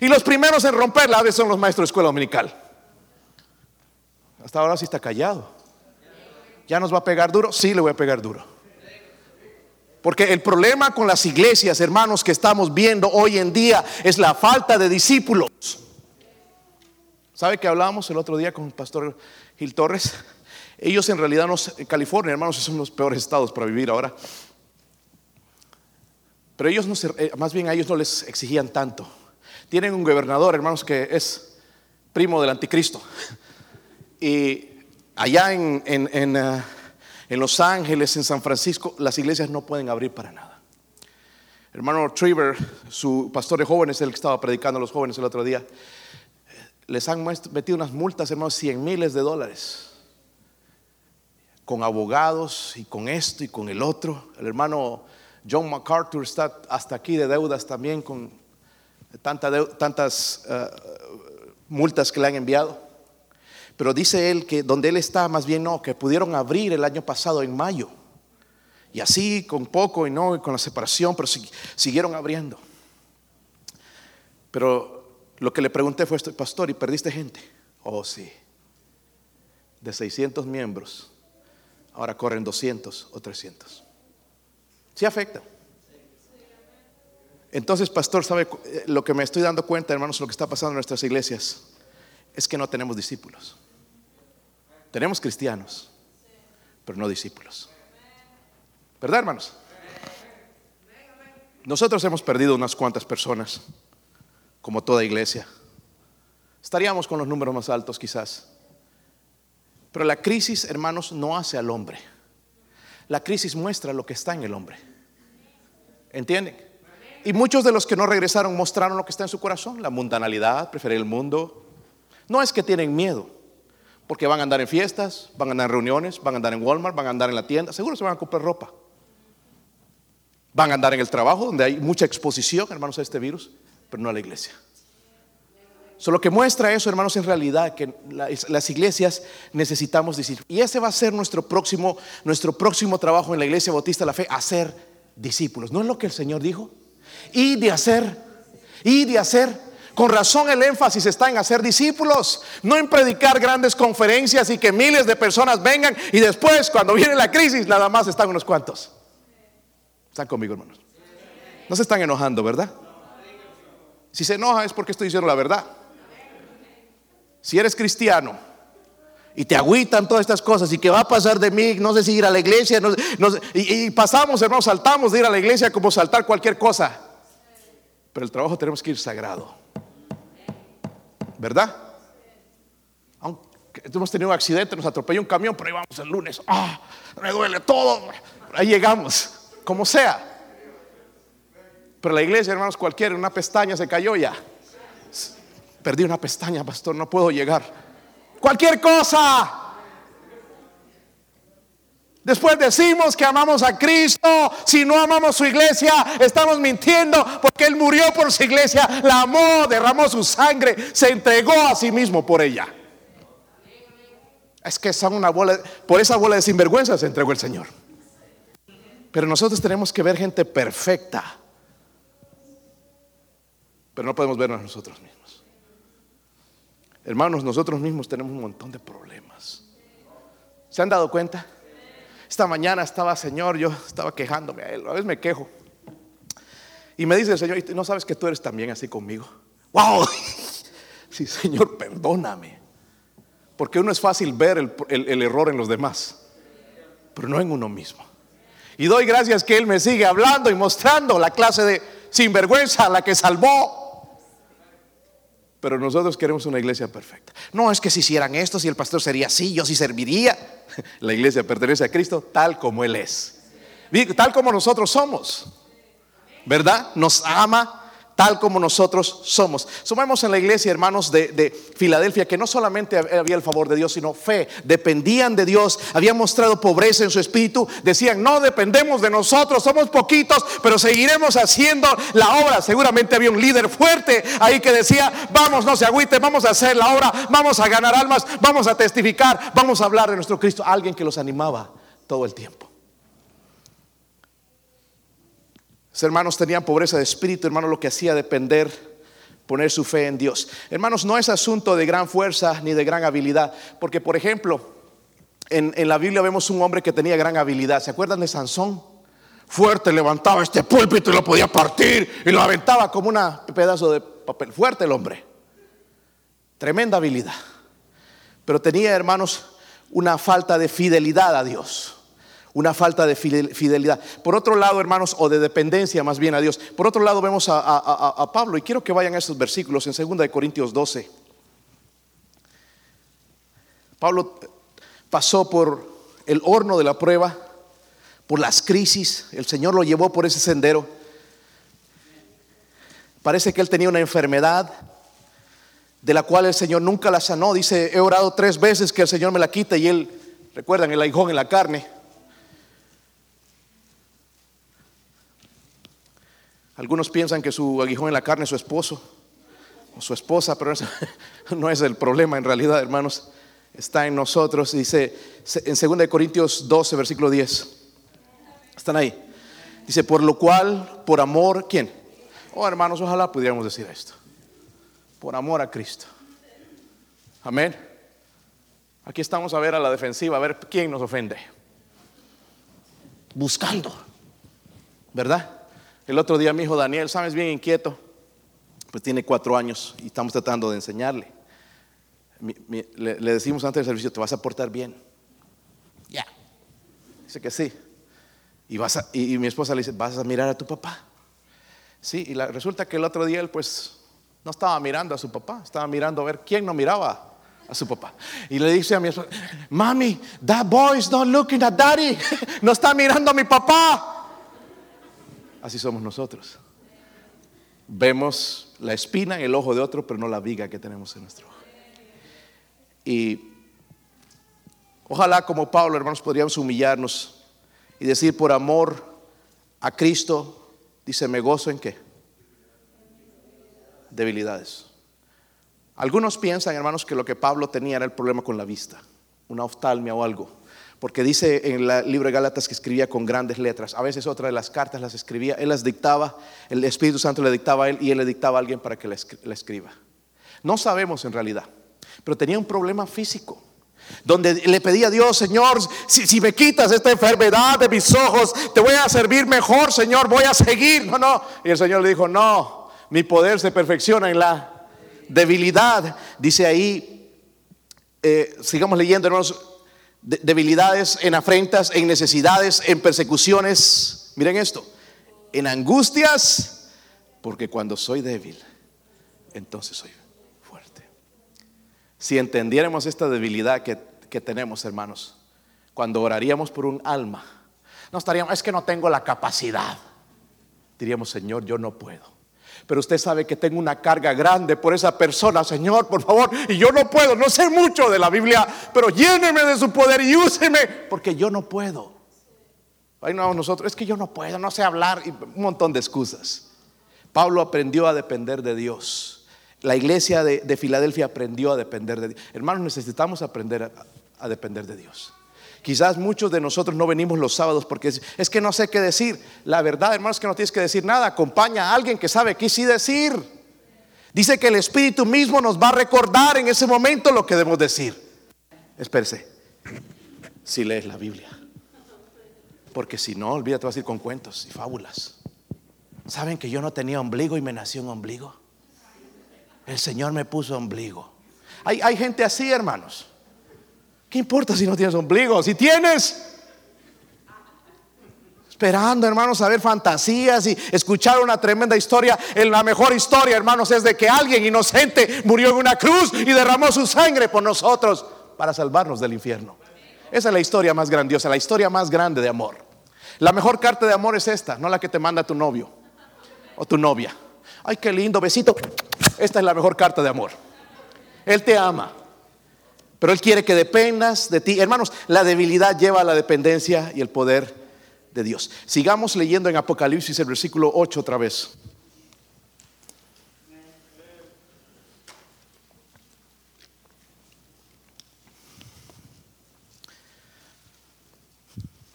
Y los primeros en romperla a veces son los maestros de escuela dominical. Hasta ahora sí está callado. ¿Ya nos va a pegar duro? Sí, le voy a pegar duro. Porque el problema con las iglesias, hermanos, que estamos viendo hoy en día es la falta de discípulos. ¿Sabe que hablábamos el otro día con el pastor Gil Torres? Ellos en realidad, no, en California, hermanos, son los peores estados para vivir ahora. Pero ellos no eh, más bien a ellos no les exigían tanto. Tienen un gobernador, hermanos, que es primo del anticristo. (laughs) Y allá en, en, uh, en Los Ángeles, en San Francisco, las iglesias no pueden abrir para nada. Hermano Trevor, su pastor de jóvenes, el que estaba predicando a los jóvenes el otro día, les han metido unas multas, hermanos, 100 miles de dólares. Con abogados y con esto y con el otro. El hermano John MacArthur está hasta aquí de deudas también con tantas eh, multas que le han enviado. Pero dice él que donde él está, más bien no, que pudieron abrir el año pasado en mayo. Y así, con poco y no, con la separación, pero siguieron abriendo. Pero lo que le pregunté fue, pastor, ¿y perdiste gente? Oh, sí. De 600 miembros, ahora corren 200 o 300. Sí afecta. Entonces, pastor, ¿sabe eh, lo que me estoy dando cuenta, hermanos, lo que está pasando en nuestras iglesias? Es que no tenemos discípulos. Tenemos cristianos, pero no discípulos. ¿Verdad, hermanos? Nosotros hemos perdido unas cuantas personas, como toda iglesia. Estaríamos con los números más altos quizás. Pero la crisis, hermanos, no hace al hombre. La crisis muestra lo que está en el hombre. ¿Entienden? Y muchos de los que no regresaron mostraron lo que está en su corazón, la mundanalidad, preferir el mundo. No es que tienen miedo, porque van a andar en fiestas, van a andar en reuniones, van a andar en Walmart, van a andar en la tienda, seguro se van a comprar ropa. Van a andar en el trabajo donde hay mucha exposición, hermanos, a este virus, pero no a la iglesia. Solo que muestra eso, hermanos, en realidad que las iglesias necesitamos discípulos. Y ese va a ser nuestro próximo, nuestro próximo trabajo en la iglesia bautista de la fe, hacer discípulos. ¿No es lo que el Señor dijo? Y de hacer, y de hacer. Con razón el énfasis está en hacer discípulos, no en predicar grandes conferencias y que miles de personas vengan y después cuando viene la crisis nada más están unos cuantos. Están conmigo, hermanos. No se están enojando, ¿verdad? Si se enoja es porque estoy diciendo la verdad. Si eres cristiano y te agüitan todas estas cosas y que va a pasar de mí, no sé si ir a la iglesia, y, pasamos, hermanos, saltamos de ir a la iglesia como saltar cualquier cosa. Pero el trabajo tenemos que ir sagrado. ¿Verdad? Aunque hemos tenido un accidente, nos atropelló un camión, pero ahí vamos el lunes. Ah, me duele todo. Ahí llegamos, como sea. Pero la iglesia, hermanos, cualquiera, una pestaña se cayó ya. Perdí una pestaña, pastor, no puedo llegar. Cualquier cosa. Después decimos que amamos a Cristo. Si no amamos su iglesia, estamos mintiendo porque Él murió por su iglesia, la amó, derramó su sangre, se entregó a sí mismo por ella. Es que son una bola, por esa bola de sinvergüenza se entregó el Señor. Pero nosotros tenemos que ver gente perfecta. Pero no podemos vernos nosotros mismos. Hermanos, nosotros mismos tenemos un montón de problemas. ¿Se han dado cuenta? Esta mañana estaba, Señor, yo estaba quejándome a veces me quejo. Y me dice el Señor, ¿no sabes que tú eres también así conmigo? ¡Wow! (laughs) Sí, Señor, perdóname. Porque uno es fácil ver el, el error en los demás, pero no en uno mismo. Y doy gracias que Él me sigue hablando y mostrando la clase de sinvergüenza la que salvó pero nosotros queremos una iglesia perfecta. No es que si hicieran esto, si el pastor sería así, yo sí serviría. (laughs) La iglesia pertenece a Cristo tal como Él es. Tal como nosotros somos. ¿Verdad? Nos ama tal como nosotros somos. Sumamos en la iglesia, hermanos de, Filadelfia, que no solamente había el favor de Dios, sino fe, dependían de Dios, habían mostrado pobreza en su espíritu, decían, no dependemos de nosotros, somos poquitos, pero seguiremos haciendo la obra. Seguramente había un líder fuerte ahí que decía, vamos, no se agüite, vamos a hacer la obra, vamos a ganar almas, vamos a testificar, vamos a hablar de nuestro Cristo. Alguien que los animaba todo el tiempo. Hermanos tenían pobreza de espíritu, hermanos, lo que hacía depender, poner su fe en Dios. Hermanos, no es asunto de gran fuerza ni de gran habilidad, porque por ejemplo, en, en la Biblia vemos un hombre que tenía gran habilidad. ¿Se acuerdan de Sansón? Fuerte, levantaba este púlpito y lo podía partir y lo aventaba como un pedazo de papel. Fuerte el hombre. Tremenda habilidad. Pero tenía, hermanos, una falta de fidelidad a Dios una falta de fidelidad. Por otro lado, hermanos, o de dependencia más bien a Dios. Por otro lado, vemos a, Pablo, y quiero que vayan a estos versículos en 2 Corintios 12. Pablo pasó por el horno de la prueba, por las crisis, el Señor lo llevó por ese sendero. Parece que él tenía una enfermedad de la cual el Señor nunca la sanó. Dice, he orado tres veces que el Señor me la quite y él, recuerdan, el aguijón en la carne. Algunos piensan que su aguijón en la carne es su esposo o su esposa, pero eso (laughs) no es el problema en realidad, hermanos. Está en nosotros. Dice en 2 Corintios 12, versículo 10. Están ahí. Dice, por lo cual, por amor, ¿quién? Oh, hermanos, ojalá pudiéramos decir esto. Por amor a Cristo. Amén. Aquí estamos a ver a la defensiva, a ver quién nos ofende. Buscando. ¿Verdad? El otro día mi hijo Daniel, sabes, bien inquieto, pues tiene cuatro años y estamos tratando de enseñarle. le, decimos antes del servicio, te vas a portar bien. Ya. Dice que sí. Y, vas y, mi esposa le dice, vas a mirar a tu papá. Sí, y resulta que el otro día él pues no estaba mirando a su papá, estaba mirando a ver quién no miraba a su papá. Y le dice a mi esposa, mami, that boy is not looking at daddy, (laughs) no está mirando a mi papá. Así somos nosotros. Vemos la espina en el ojo de otro, pero no la viga que tenemos en nuestro ojo. Y ojalá como Pablo, hermanos, podríamos humillarnos y decir por amor a Cristo, dice, me gozo en qué? Debilidades. Algunos piensan, hermanos, que lo que Pablo tenía era el problema con la vista, una oftalmia o algo. Porque dice en el libro de Gálatas que escribía con grandes letras. A veces otra de las cartas las escribía, él las dictaba, el Espíritu Santo le dictaba a él y él le dictaba a alguien para que la escriba. No sabemos en realidad, pero tenía un problema físico donde le pedía a Dios, Señor, si, me quitas esta enfermedad de mis ojos, te voy a servir mejor, Señor, voy a seguir. No, no. Y el Señor le dijo, no, mi poder se perfecciona en la debilidad. Dice ahí, eh, sigamos leyendo, hermanos, debilidades en afrentas, en necesidades, en persecuciones. Miren esto, en angustias, porque cuando soy débil, entonces soy si entendiéramos esta debilidad que, tenemos, hermanos, cuando oraríamos por un alma, no estaríamos, es que no tengo la capacidad. Diríamos, Señor, yo no puedo. Pero usted sabe que tengo una carga grande por esa persona, Señor, por favor. Y yo no puedo, no sé mucho de la Biblia, pero lléneme de su poder y úseme, porque yo no puedo. Ahí no nosotros, es que yo no puedo, no sé hablar y un montón de excusas. Pablo aprendió a depender de Dios. La iglesia de, Filadelfia aprendió a depender de Dios. Hermanos, necesitamos aprender a, depender de Dios. Quizás muchos de nosotros no venimos los sábados porque es, que no sé qué decir. La verdad, hermanos, es que no tienes que decir nada. Acompaña a alguien que sabe qué sí decir. Dice que el Espíritu mismo nos va a recordar en ese momento lo que debemos decir. Espérese, si lees la Biblia. Porque si no, olvídate, vas a ir con cuentos y fábulas. ¿Saben que yo no tenía ombligo y me nació un ombligo? El Señor me puso ombligo. Hay, hay gente así, hermanos. ¿Qué importa si no tienes ombligo? Si tienes, esperando, hermanos, a ver fantasías y escuchar una tremenda historia. La mejor historia, hermanos, es de que alguien inocente murió en una cruz y derramó su sangre por nosotros para salvarnos del infierno. Esa es la historia más grandiosa, la historia más grande de amor. La mejor carta de amor es esta, no la que te manda tu novio o tu novia. Ay, qué lindo, besito. Esta es la mejor carta de amor. Él te ama, pero Él quiere que dependas de ti. Hermanos, la debilidad lleva a la dependencia y el poder de Dios. Sigamos leyendo en Apocalipsis el versículo 8 otra vez.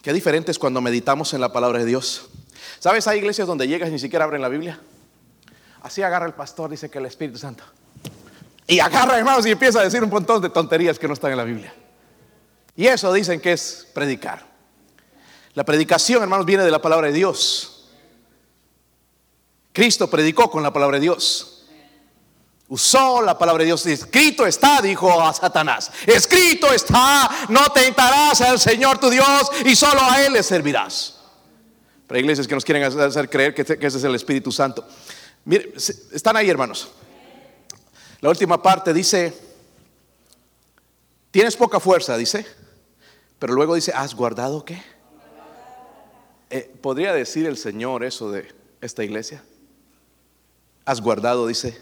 Qué diferente es cuando meditamos en la palabra de Dios. ¿Sabes? Hay iglesias donde llegas y ni siquiera abren la Biblia. Así agarra el pastor, dice que el Espíritu Santo. Y agarra, hermanos, y empieza a decir un montón de tonterías que no están en la Biblia. Y eso dicen que es predicar. La predicación, hermanos, viene de la palabra de Dios. Cristo predicó con la palabra de Dios. Usó la palabra de Dios. Escrito está, dijo a Satanás. Escrito está, no tentarás al Señor tu Dios y solo a Él le servirás. Pero hay iglesias que nos quieren hacer creer que ese es el Espíritu Santo. Mire, están ahí, hermanos. La última parte dice, tienes poca fuerza, dice, pero luego dice, ¿has guardado qué? Eh, ¿Podría decir el Señor eso de esta iglesia? ¿Has guardado, dice?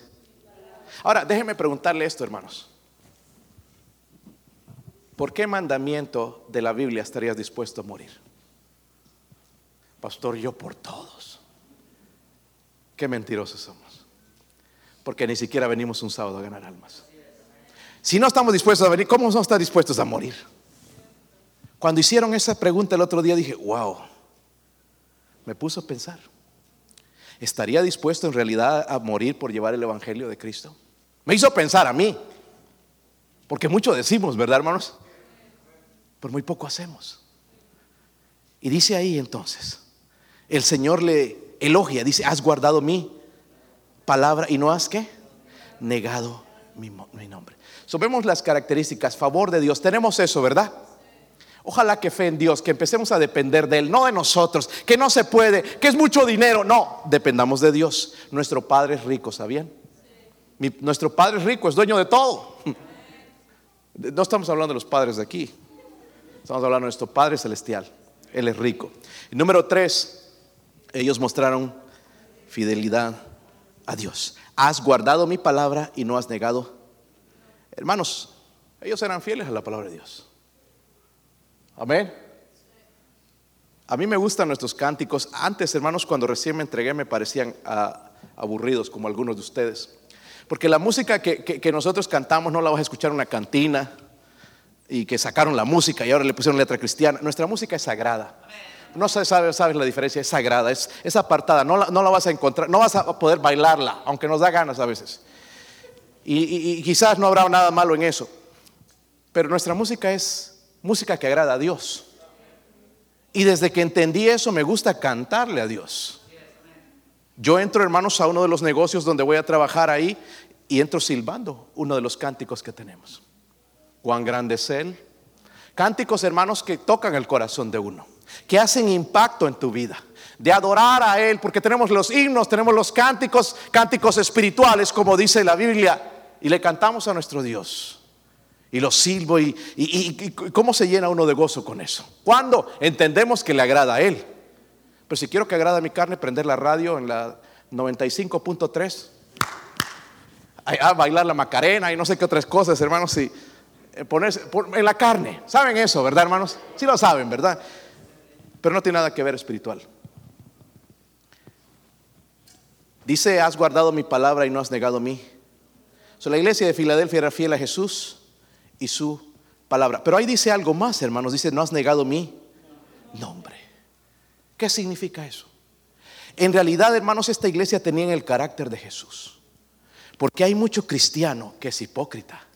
Ahora, déjenme preguntarle esto, hermanos. ¿Por qué mandamiento de la Biblia estarías dispuesto a morir? Pastor, yo por todos. Qué mentirosos somos. Porque ni siquiera venimos un sábado a ganar almas. Si no estamos dispuestos a venir, ¿cómo a estar dispuestos a morir? Cuando hicieron esa pregunta el otro día dije, wow, me puso a pensar. ¿Estaría dispuesto en realidad a morir por llevar el Evangelio de Cristo? Me hizo pensar a mí. Porque mucho decimos, ¿verdad, hermanos? Pero muy poco hacemos. Y dice ahí entonces, el Señor le elogia, dice, has guardado mi palabra y no has que negado mi, nombre. So, las características, favor de Dios, tenemos eso, ¿verdad? Ojalá que fe en Dios, que empecemos a depender de Él, no de nosotros, que no se puede, que es mucho dinero, no, dependamos de Dios. Nuestro Padre es rico, ¿sabían? nuestro Padre es rico, es dueño de todo. (laughs) No estamos hablando de los padres de aquí, estamos hablando de nuestro Padre celestial, Él es rico. Y número tres, ellos mostraron fidelidad a Dios. Has guardado mi palabra y no has negado. Hermanos, ellos eran fieles a la palabra de Dios. Amén. A mí me gustan nuestros cánticos. Antes, hermanos, cuando recién me entregué me parecían ah, aburridos como algunos de ustedes. Porque la música que, nosotros cantamos no la vas a escuchar en una cantina y que sacaron la música y ahora le pusieron letra cristiana. Nuestra música es sagrada. No sabes, la diferencia, es sagrada, es, es apartada, no la, no la, vas a encontrar, no vas a poder bailarla, aunque nos da ganas a veces. Y, y quizás no habrá nada malo en eso. Pero nuestra música es música que agrada a Dios. Y desde que entendí eso me gusta cantarle a Dios. Yo entro, hermanos, a uno de los negocios donde voy a trabajar ahí y entro silbando uno de los cánticos que tenemos. Cuán grande es Él. Cánticos, hermanos, que tocan el corazón de uno, que hacen impacto en tu vida, de adorar a Él, porque tenemos los himnos, tenemos los cánticos, cánticos espirituales, como dice la Biblia, y le cantamos a nuestro Dios. Y lo silbo y, y, cómo se llena uno de gozo con eso. Cuando entendemos que le agrada a Él. Pero si quiero que agrada mi carne, prender la radio en la 95.3. A bailar la macarena y no sé qué otras cosas, hermanos. Y eh, ponerse en la carne. ¿Saben eso, verdad, hermanos? Sí lo saben, ¿verdad? Pero no tiene nada que ver espiritual. Dice, has guardado mi palabra y no has negado a mí. So, la iglesia de Filadelfia era fiel a Jesús y su palabra. Pero ahí dice algo más, hermanos. Dice, no has negado mi nombre. ¿Qué significa eso? En realidad, hermanos, esta iglesia tenía el carácter de Jesús. Porque hay mucho cristiano que es hipócrita.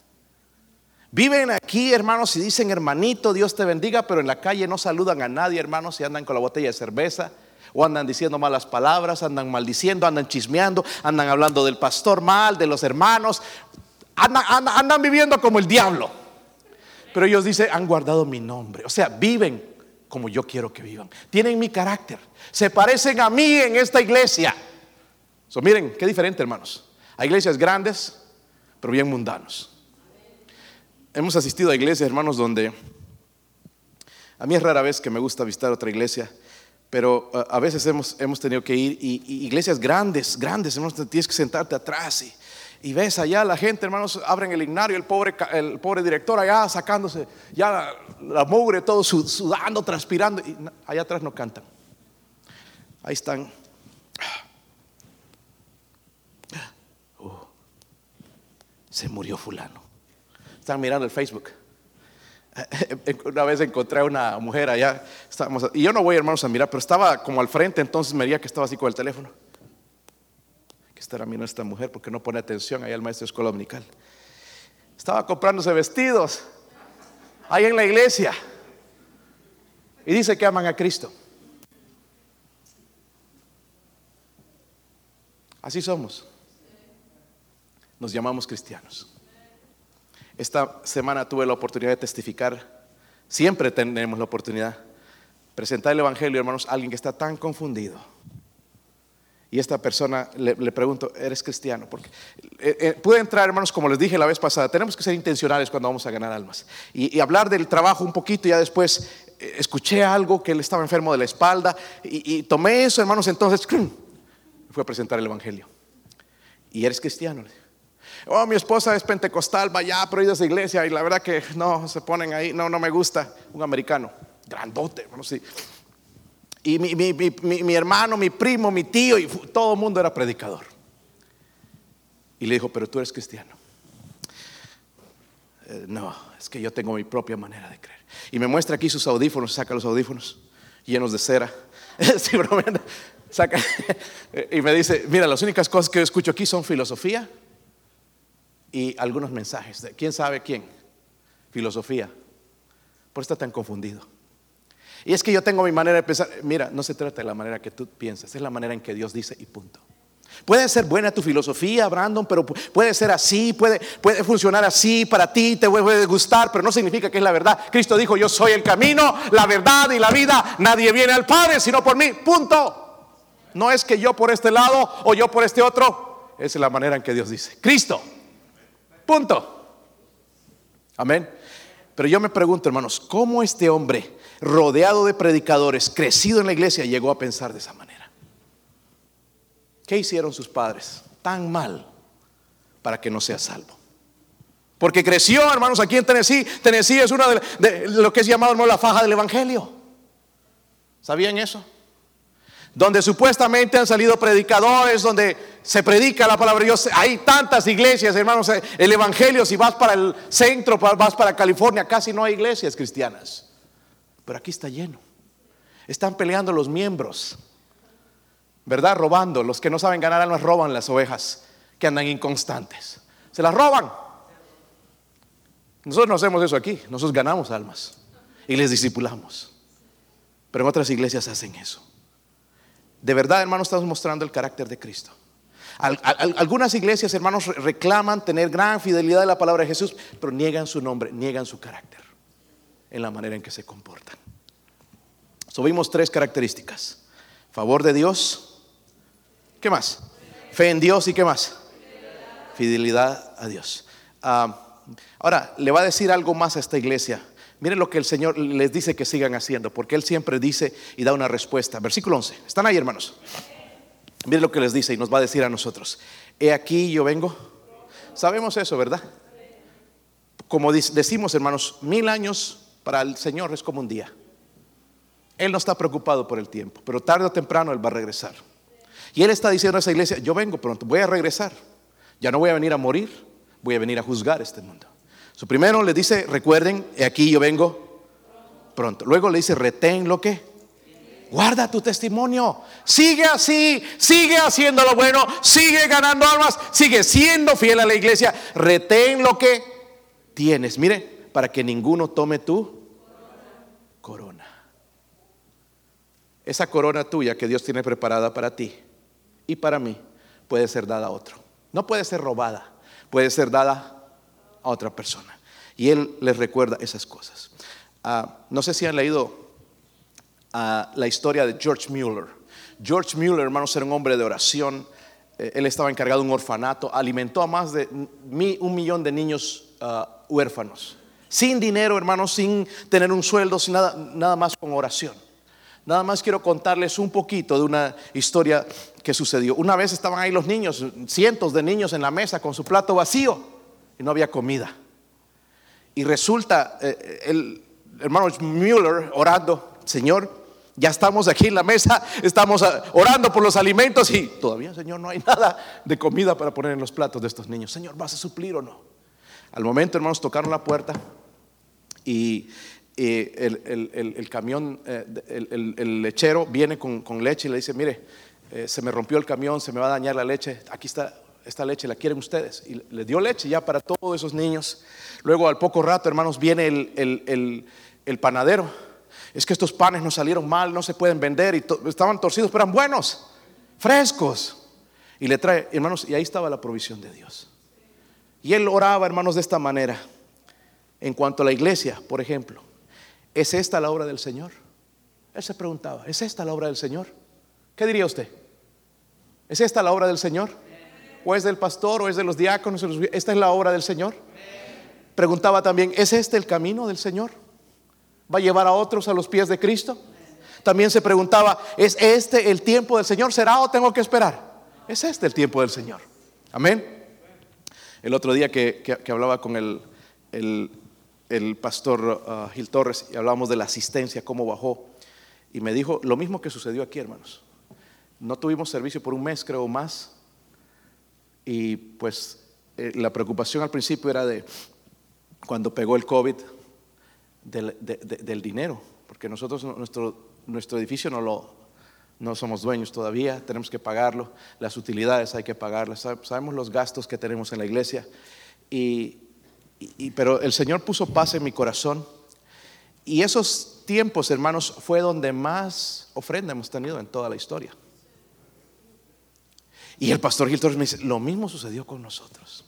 Viven aquí, hermanos, y dicen, hermanito, Dios te bendiga, pero en la calle no saludan a nadie, hermanos, y andan con la botella de cerveza, o andan diciendo malas palabras, andan maldiciendo, andan chismeando, andan hablando del pastor mal, de los hermanos, andan, viviendo como el diablo. Pero ellos dicen, han guardado mi nombre, o sea, viven como yo quiero que vivan. Tienen mi carácter. Se parecen a mí en esta iglesia. So, miren, qué diferente, hermanos. Hay iglesias grandes, pero bien mundanos. Hemos asistido a iglesias, hermanos, donde a mí es rara vez que me gusta visitar otra iglesia, pero uh, a veces hemos, hemos tenido que ir y, iglesias grandes, grandes, hermanos, tienes que sentarte atrás y, ves allá la gente, hermanos, abren el ignario, el pobre, el pobre director allá sacándose ya la, mugre, todo sudando, transpirando, y allá atrás no cantan. Ahí están. Uh, (gasps) se murió fulano. Están mirando el Facebook. (laughs) Una vez encontré a una mujer allá, estábamos, y yo no voy hermanos a mirar, pero estaba como al frente, entonces me veía que estaba así con el teléfono que estará mirando esta mujer porque no pone atención ahí al maestro de escuela dominical. Estaba comprándose vestidos ahí en la iglesia y dice que aman a Cristo. Así somos. Nos llamamos cristianos. Esta semana tuve la oportunidad de testificar. Siempre tenemos la oportunidad presentar el Evangelio, hermanos, a alguien que está tan confundido y esta persona le, pregunto, ¿eres cristiano? Porque eh, eh, puede entrar, hermanos, como les dije la vez pasada, tenemos que ser intencionales cuando vamos a ganar almas. Y, hablar del trabajo un poquito, y ya después eh, escuché algo que él estaba enfermo de la espalda, y, tomé eso, hermanos, entonces (clears throat) fue a presentar el Evangelio. ¿Y eres cristiano? Oh, mi esposa es pentecostal, vaya, pero ido a esa iglesia, y la verdad que no, se ponen ahí, no, no me gusta. Un americano, grandote, hermanos, sí y mi, hermano, mi primo, mi tío, y todo el mundo era predicador. Y le dijo, pero tú eres cristiano. Eh, no, es que yo tengo mi propia manera de creer. Y me muestra aquí sus audífonos, saca los audífonos llenos de cera. (laughs) saca, (laughs) y me dice, mira, las únicas cosas que yo escucho aquí son filosofía y algunos mensajes. De, ¿Quién sabe quién? Filosofía. Por eso está tan confundido. Y es que yo tengo mi manera de pensar. Mira, no se trata de la manera que tú piensas, es la manera en que Dios dice y punto. Puede ser buena tu filosofía, Brandon, pero puede ser así, puede, puede funcionar así para ti, te puede gustar, pero no significa que es la verdad. Cristo dijo, yo soy el camino, la verdad y la vida. Nadie viene al Padre sino por mí. Punto. No es que yo por este lado o yo por este otro. Esa es la manera en que Dios dice. Cristo. Punto. Amén. Pero yo me pregunto, hermanos, ¿cómo este hombre rodeado de predicadores, crecido en la iglesia, llegó a pensar de esa manera. ¿Qué hicieron sus padres tan mal para que no sea salvo? Porque creció, hermanos, aquí en Tennessee. Tennessee es una de, lo que es llamado la faja del Evangelio. ¿Sabían eso? Donde supuestamente han salido predicadores, donde se predica la palabra de Dios. Hay tantas iglesias, hermanos. El Evangelio, si vas para el centro, vas para California, casi no hay iglesias cristianas. Pero aquí está lleno. Están peleando los miembros, ¿verdad? Robando. Los que no saben ganar almas roban las ovejas que andan inconstantes. Se las roban. Nosotros no hacemos eso aquí. Nosotros ganamos almas y les discipulamos. Pero en otras iglesias hacen eso. De verdad, hermanos, estamos mostrando el carácter de Cristo algunas iglesias, hermanos, reclaman tener gran fidelidad a la palabra de Jesús, pero niegan su nombre, niegan su carácter en la manera en que se comportan. Subimos tres características. Favor de Dios. ¿Qué más? Fe en Dios y qué más? Fidelidad a Dios. Ah, ahora, le va a decir algo más a esta iglesia. Miren lo que el Señor les dice que sigan haciendo, porque Él siempre dice y da una respuesta. Versículo 11. ¿Están ahí, hermanos? Miren lo que les dice y nos va a decir a nosotros. He aquí yo vengo. Sabemos eso, ¿verdad? Como decimos, hermanos, mil años para el Señor es como un día. Él no está preocupado por el tiempo, pero tarde o temprano Él va a regresar. Y Él está diciendo a esa iglesia, yo vengo pronto, voy a regresar. Ya no voy a venir a morir, voy a venir a juzgar este mundo. Su primero le dice, recuerden, aquí yo vengo pronto. Luego le dice, retén lo que Guarda tu testimonio. Sigue así, sigue haciendo lo bueno, sigue ganando almas, sigue siendo fiel a la iglesia. Retén lo que tienes. Mire, para que ninguno tome tu corona. Esa corona tuya que Dios tiene preparada para ti y para mí puede ser dada a otro. No puede ser robada, puede ser dada a otra persona. Y Él les recuerda esas cosas. Ah, no sé si han leído la historia de George Mueller. George Mueller, hermanos, era un hombre de oración. Eh, él estaba encargado de un orfanato, alimentó a más de un millón de niños ah, huérfanos. Sin dinero, hermanos, sin tener un sueldo, sin nada, nada más con oración. Nada más quiero contarles un poquito de una historia que sucedió. Una vez estaban ahí los niños, cientos de niños en la mesa con su plato vacío y no había comida. Y resulta, eh, el hermano Mueller orando, Señor, ya estamos aquí en la mesa, estamos ah, orando por los alimentos y todavía, Señor, no hay nada de comida para poner en los platos de estos niños. Señor, ¿vas a suplir o no? Al momento, hermanos, tocaron la puerta y el, camión, eh, el, lechero viene con, leche y le dice, mire, eh, se me rompió el camión, se me va a dañar la leche, aquí está esta leche, ¿la quieren ustedes? Y le dio leche ya para todos esos niños. Luego al poco rato, hermanos, viene el panadero es que estos panes no salieron mal, no se pueden vender y estaban torcidos, pero eran buenos, frescos. Y le trae, hermanos, y ahí estaba la provisión de Dios. Y él oraba, hermanos, de esta manera. En cuanto a la iglesia, por ejemplo, ¿es esta la obra del Señor? Él se preguntaba, ¿es esta la obra del Señor? ¿Qué diría usted? ¿Es esta la obra del Señor? ¿O es del pastor o es de los diáconos? ¿Esta es la obra del Señor? Preguntaba también, ¿es este el camino del Señor? ¿Va a llevar a otros a los pies de Cristo? También se preguntaba, ¿es este el tiempo del Señor? ¿Será o tengo que esperar? Es este el tiempo del Señor. Amén. El otro día que, hablaba con el, el, pastor uh, Gil Torres y hablábamos de la asistencia, cómo bajó, y me dijo lo mismo que sucedió aquí, hermanos. No tuvimos servicio por un mes, creo más, y pues eh, la preocupación al principio era de cuando pegó el COVID, del, dinero, porque nosotros, nuestro, nuestro edificio no lo, no somos dueños todavía, tenemos que pagarlo, las utilidades hay que pagarlas, sabemos los gastos que tenemos en la iglesia, y, pero el Señor puso paz en mi corazón, y esos tiempos, hermanos, fue donde más ofrenda hemos tenido en toda la historia. Y el pastor Gil me dice, lo mismo sucedió con nosotros.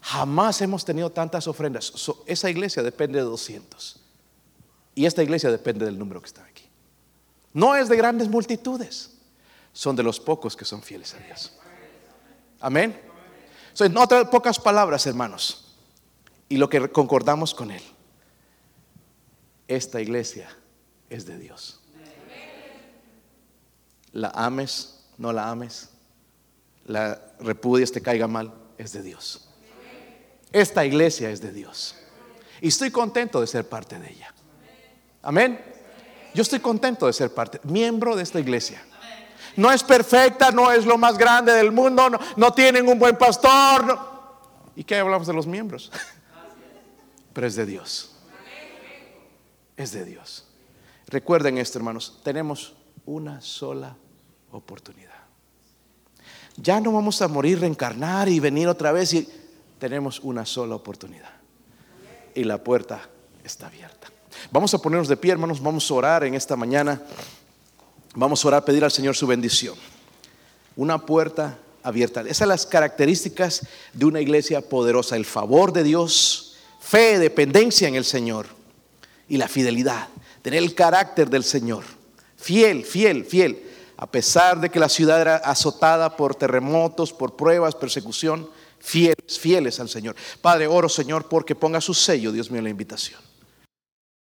Jamás hemos tenido tantas ofrendas. esa iglesia depende de 200. Y esta iglesia depende del número que está aquí. No es de grandes multitudes, son de los pocos que son fieles a Dios. Amén. en otras pocas palabras, hermanos, y lo que concordamos con Él, esta iglesia es de Dios. La ames, no la ames, la repudies, te caiga mal, es de Dios. Esta iglesia es de Dios. Y estoy contento de ser parte de ella. Amén. Yo estoy contento de ser parte, miembro de esta iglesia. No es perfecta, no es lo más grande del mundo, no, no tienen un buen pastor. ¿Y qué hablamos de los miembros? (laughs) Pero es de Dios. Es de Dios. Recuerden esto, hermanos, tenemos una sola oportunidad. Ya no vamos a morir, reencarnar y venir otra vez y tenemos una sola oportunidad. Y la puerta está abierta. Vamos a ponernos de pie, hermanos, vamos a orar en esta mañana. Vamos a orar, pedir al Señor su bendición. Una puerta abierta. Esas son las características de una iglesia poderosa. El favor de Dios, fe, dependencia en el Señor y la fidelidad. Tener el carácter del Señor. Fiel, fiel, fiel. A pesar de que la ciudad era azotada por terremotos, por pruebas, persecución, fieles, fieles al Señor. Padre, oro Señor porque ponga su sello, Dios mío, en la invitación.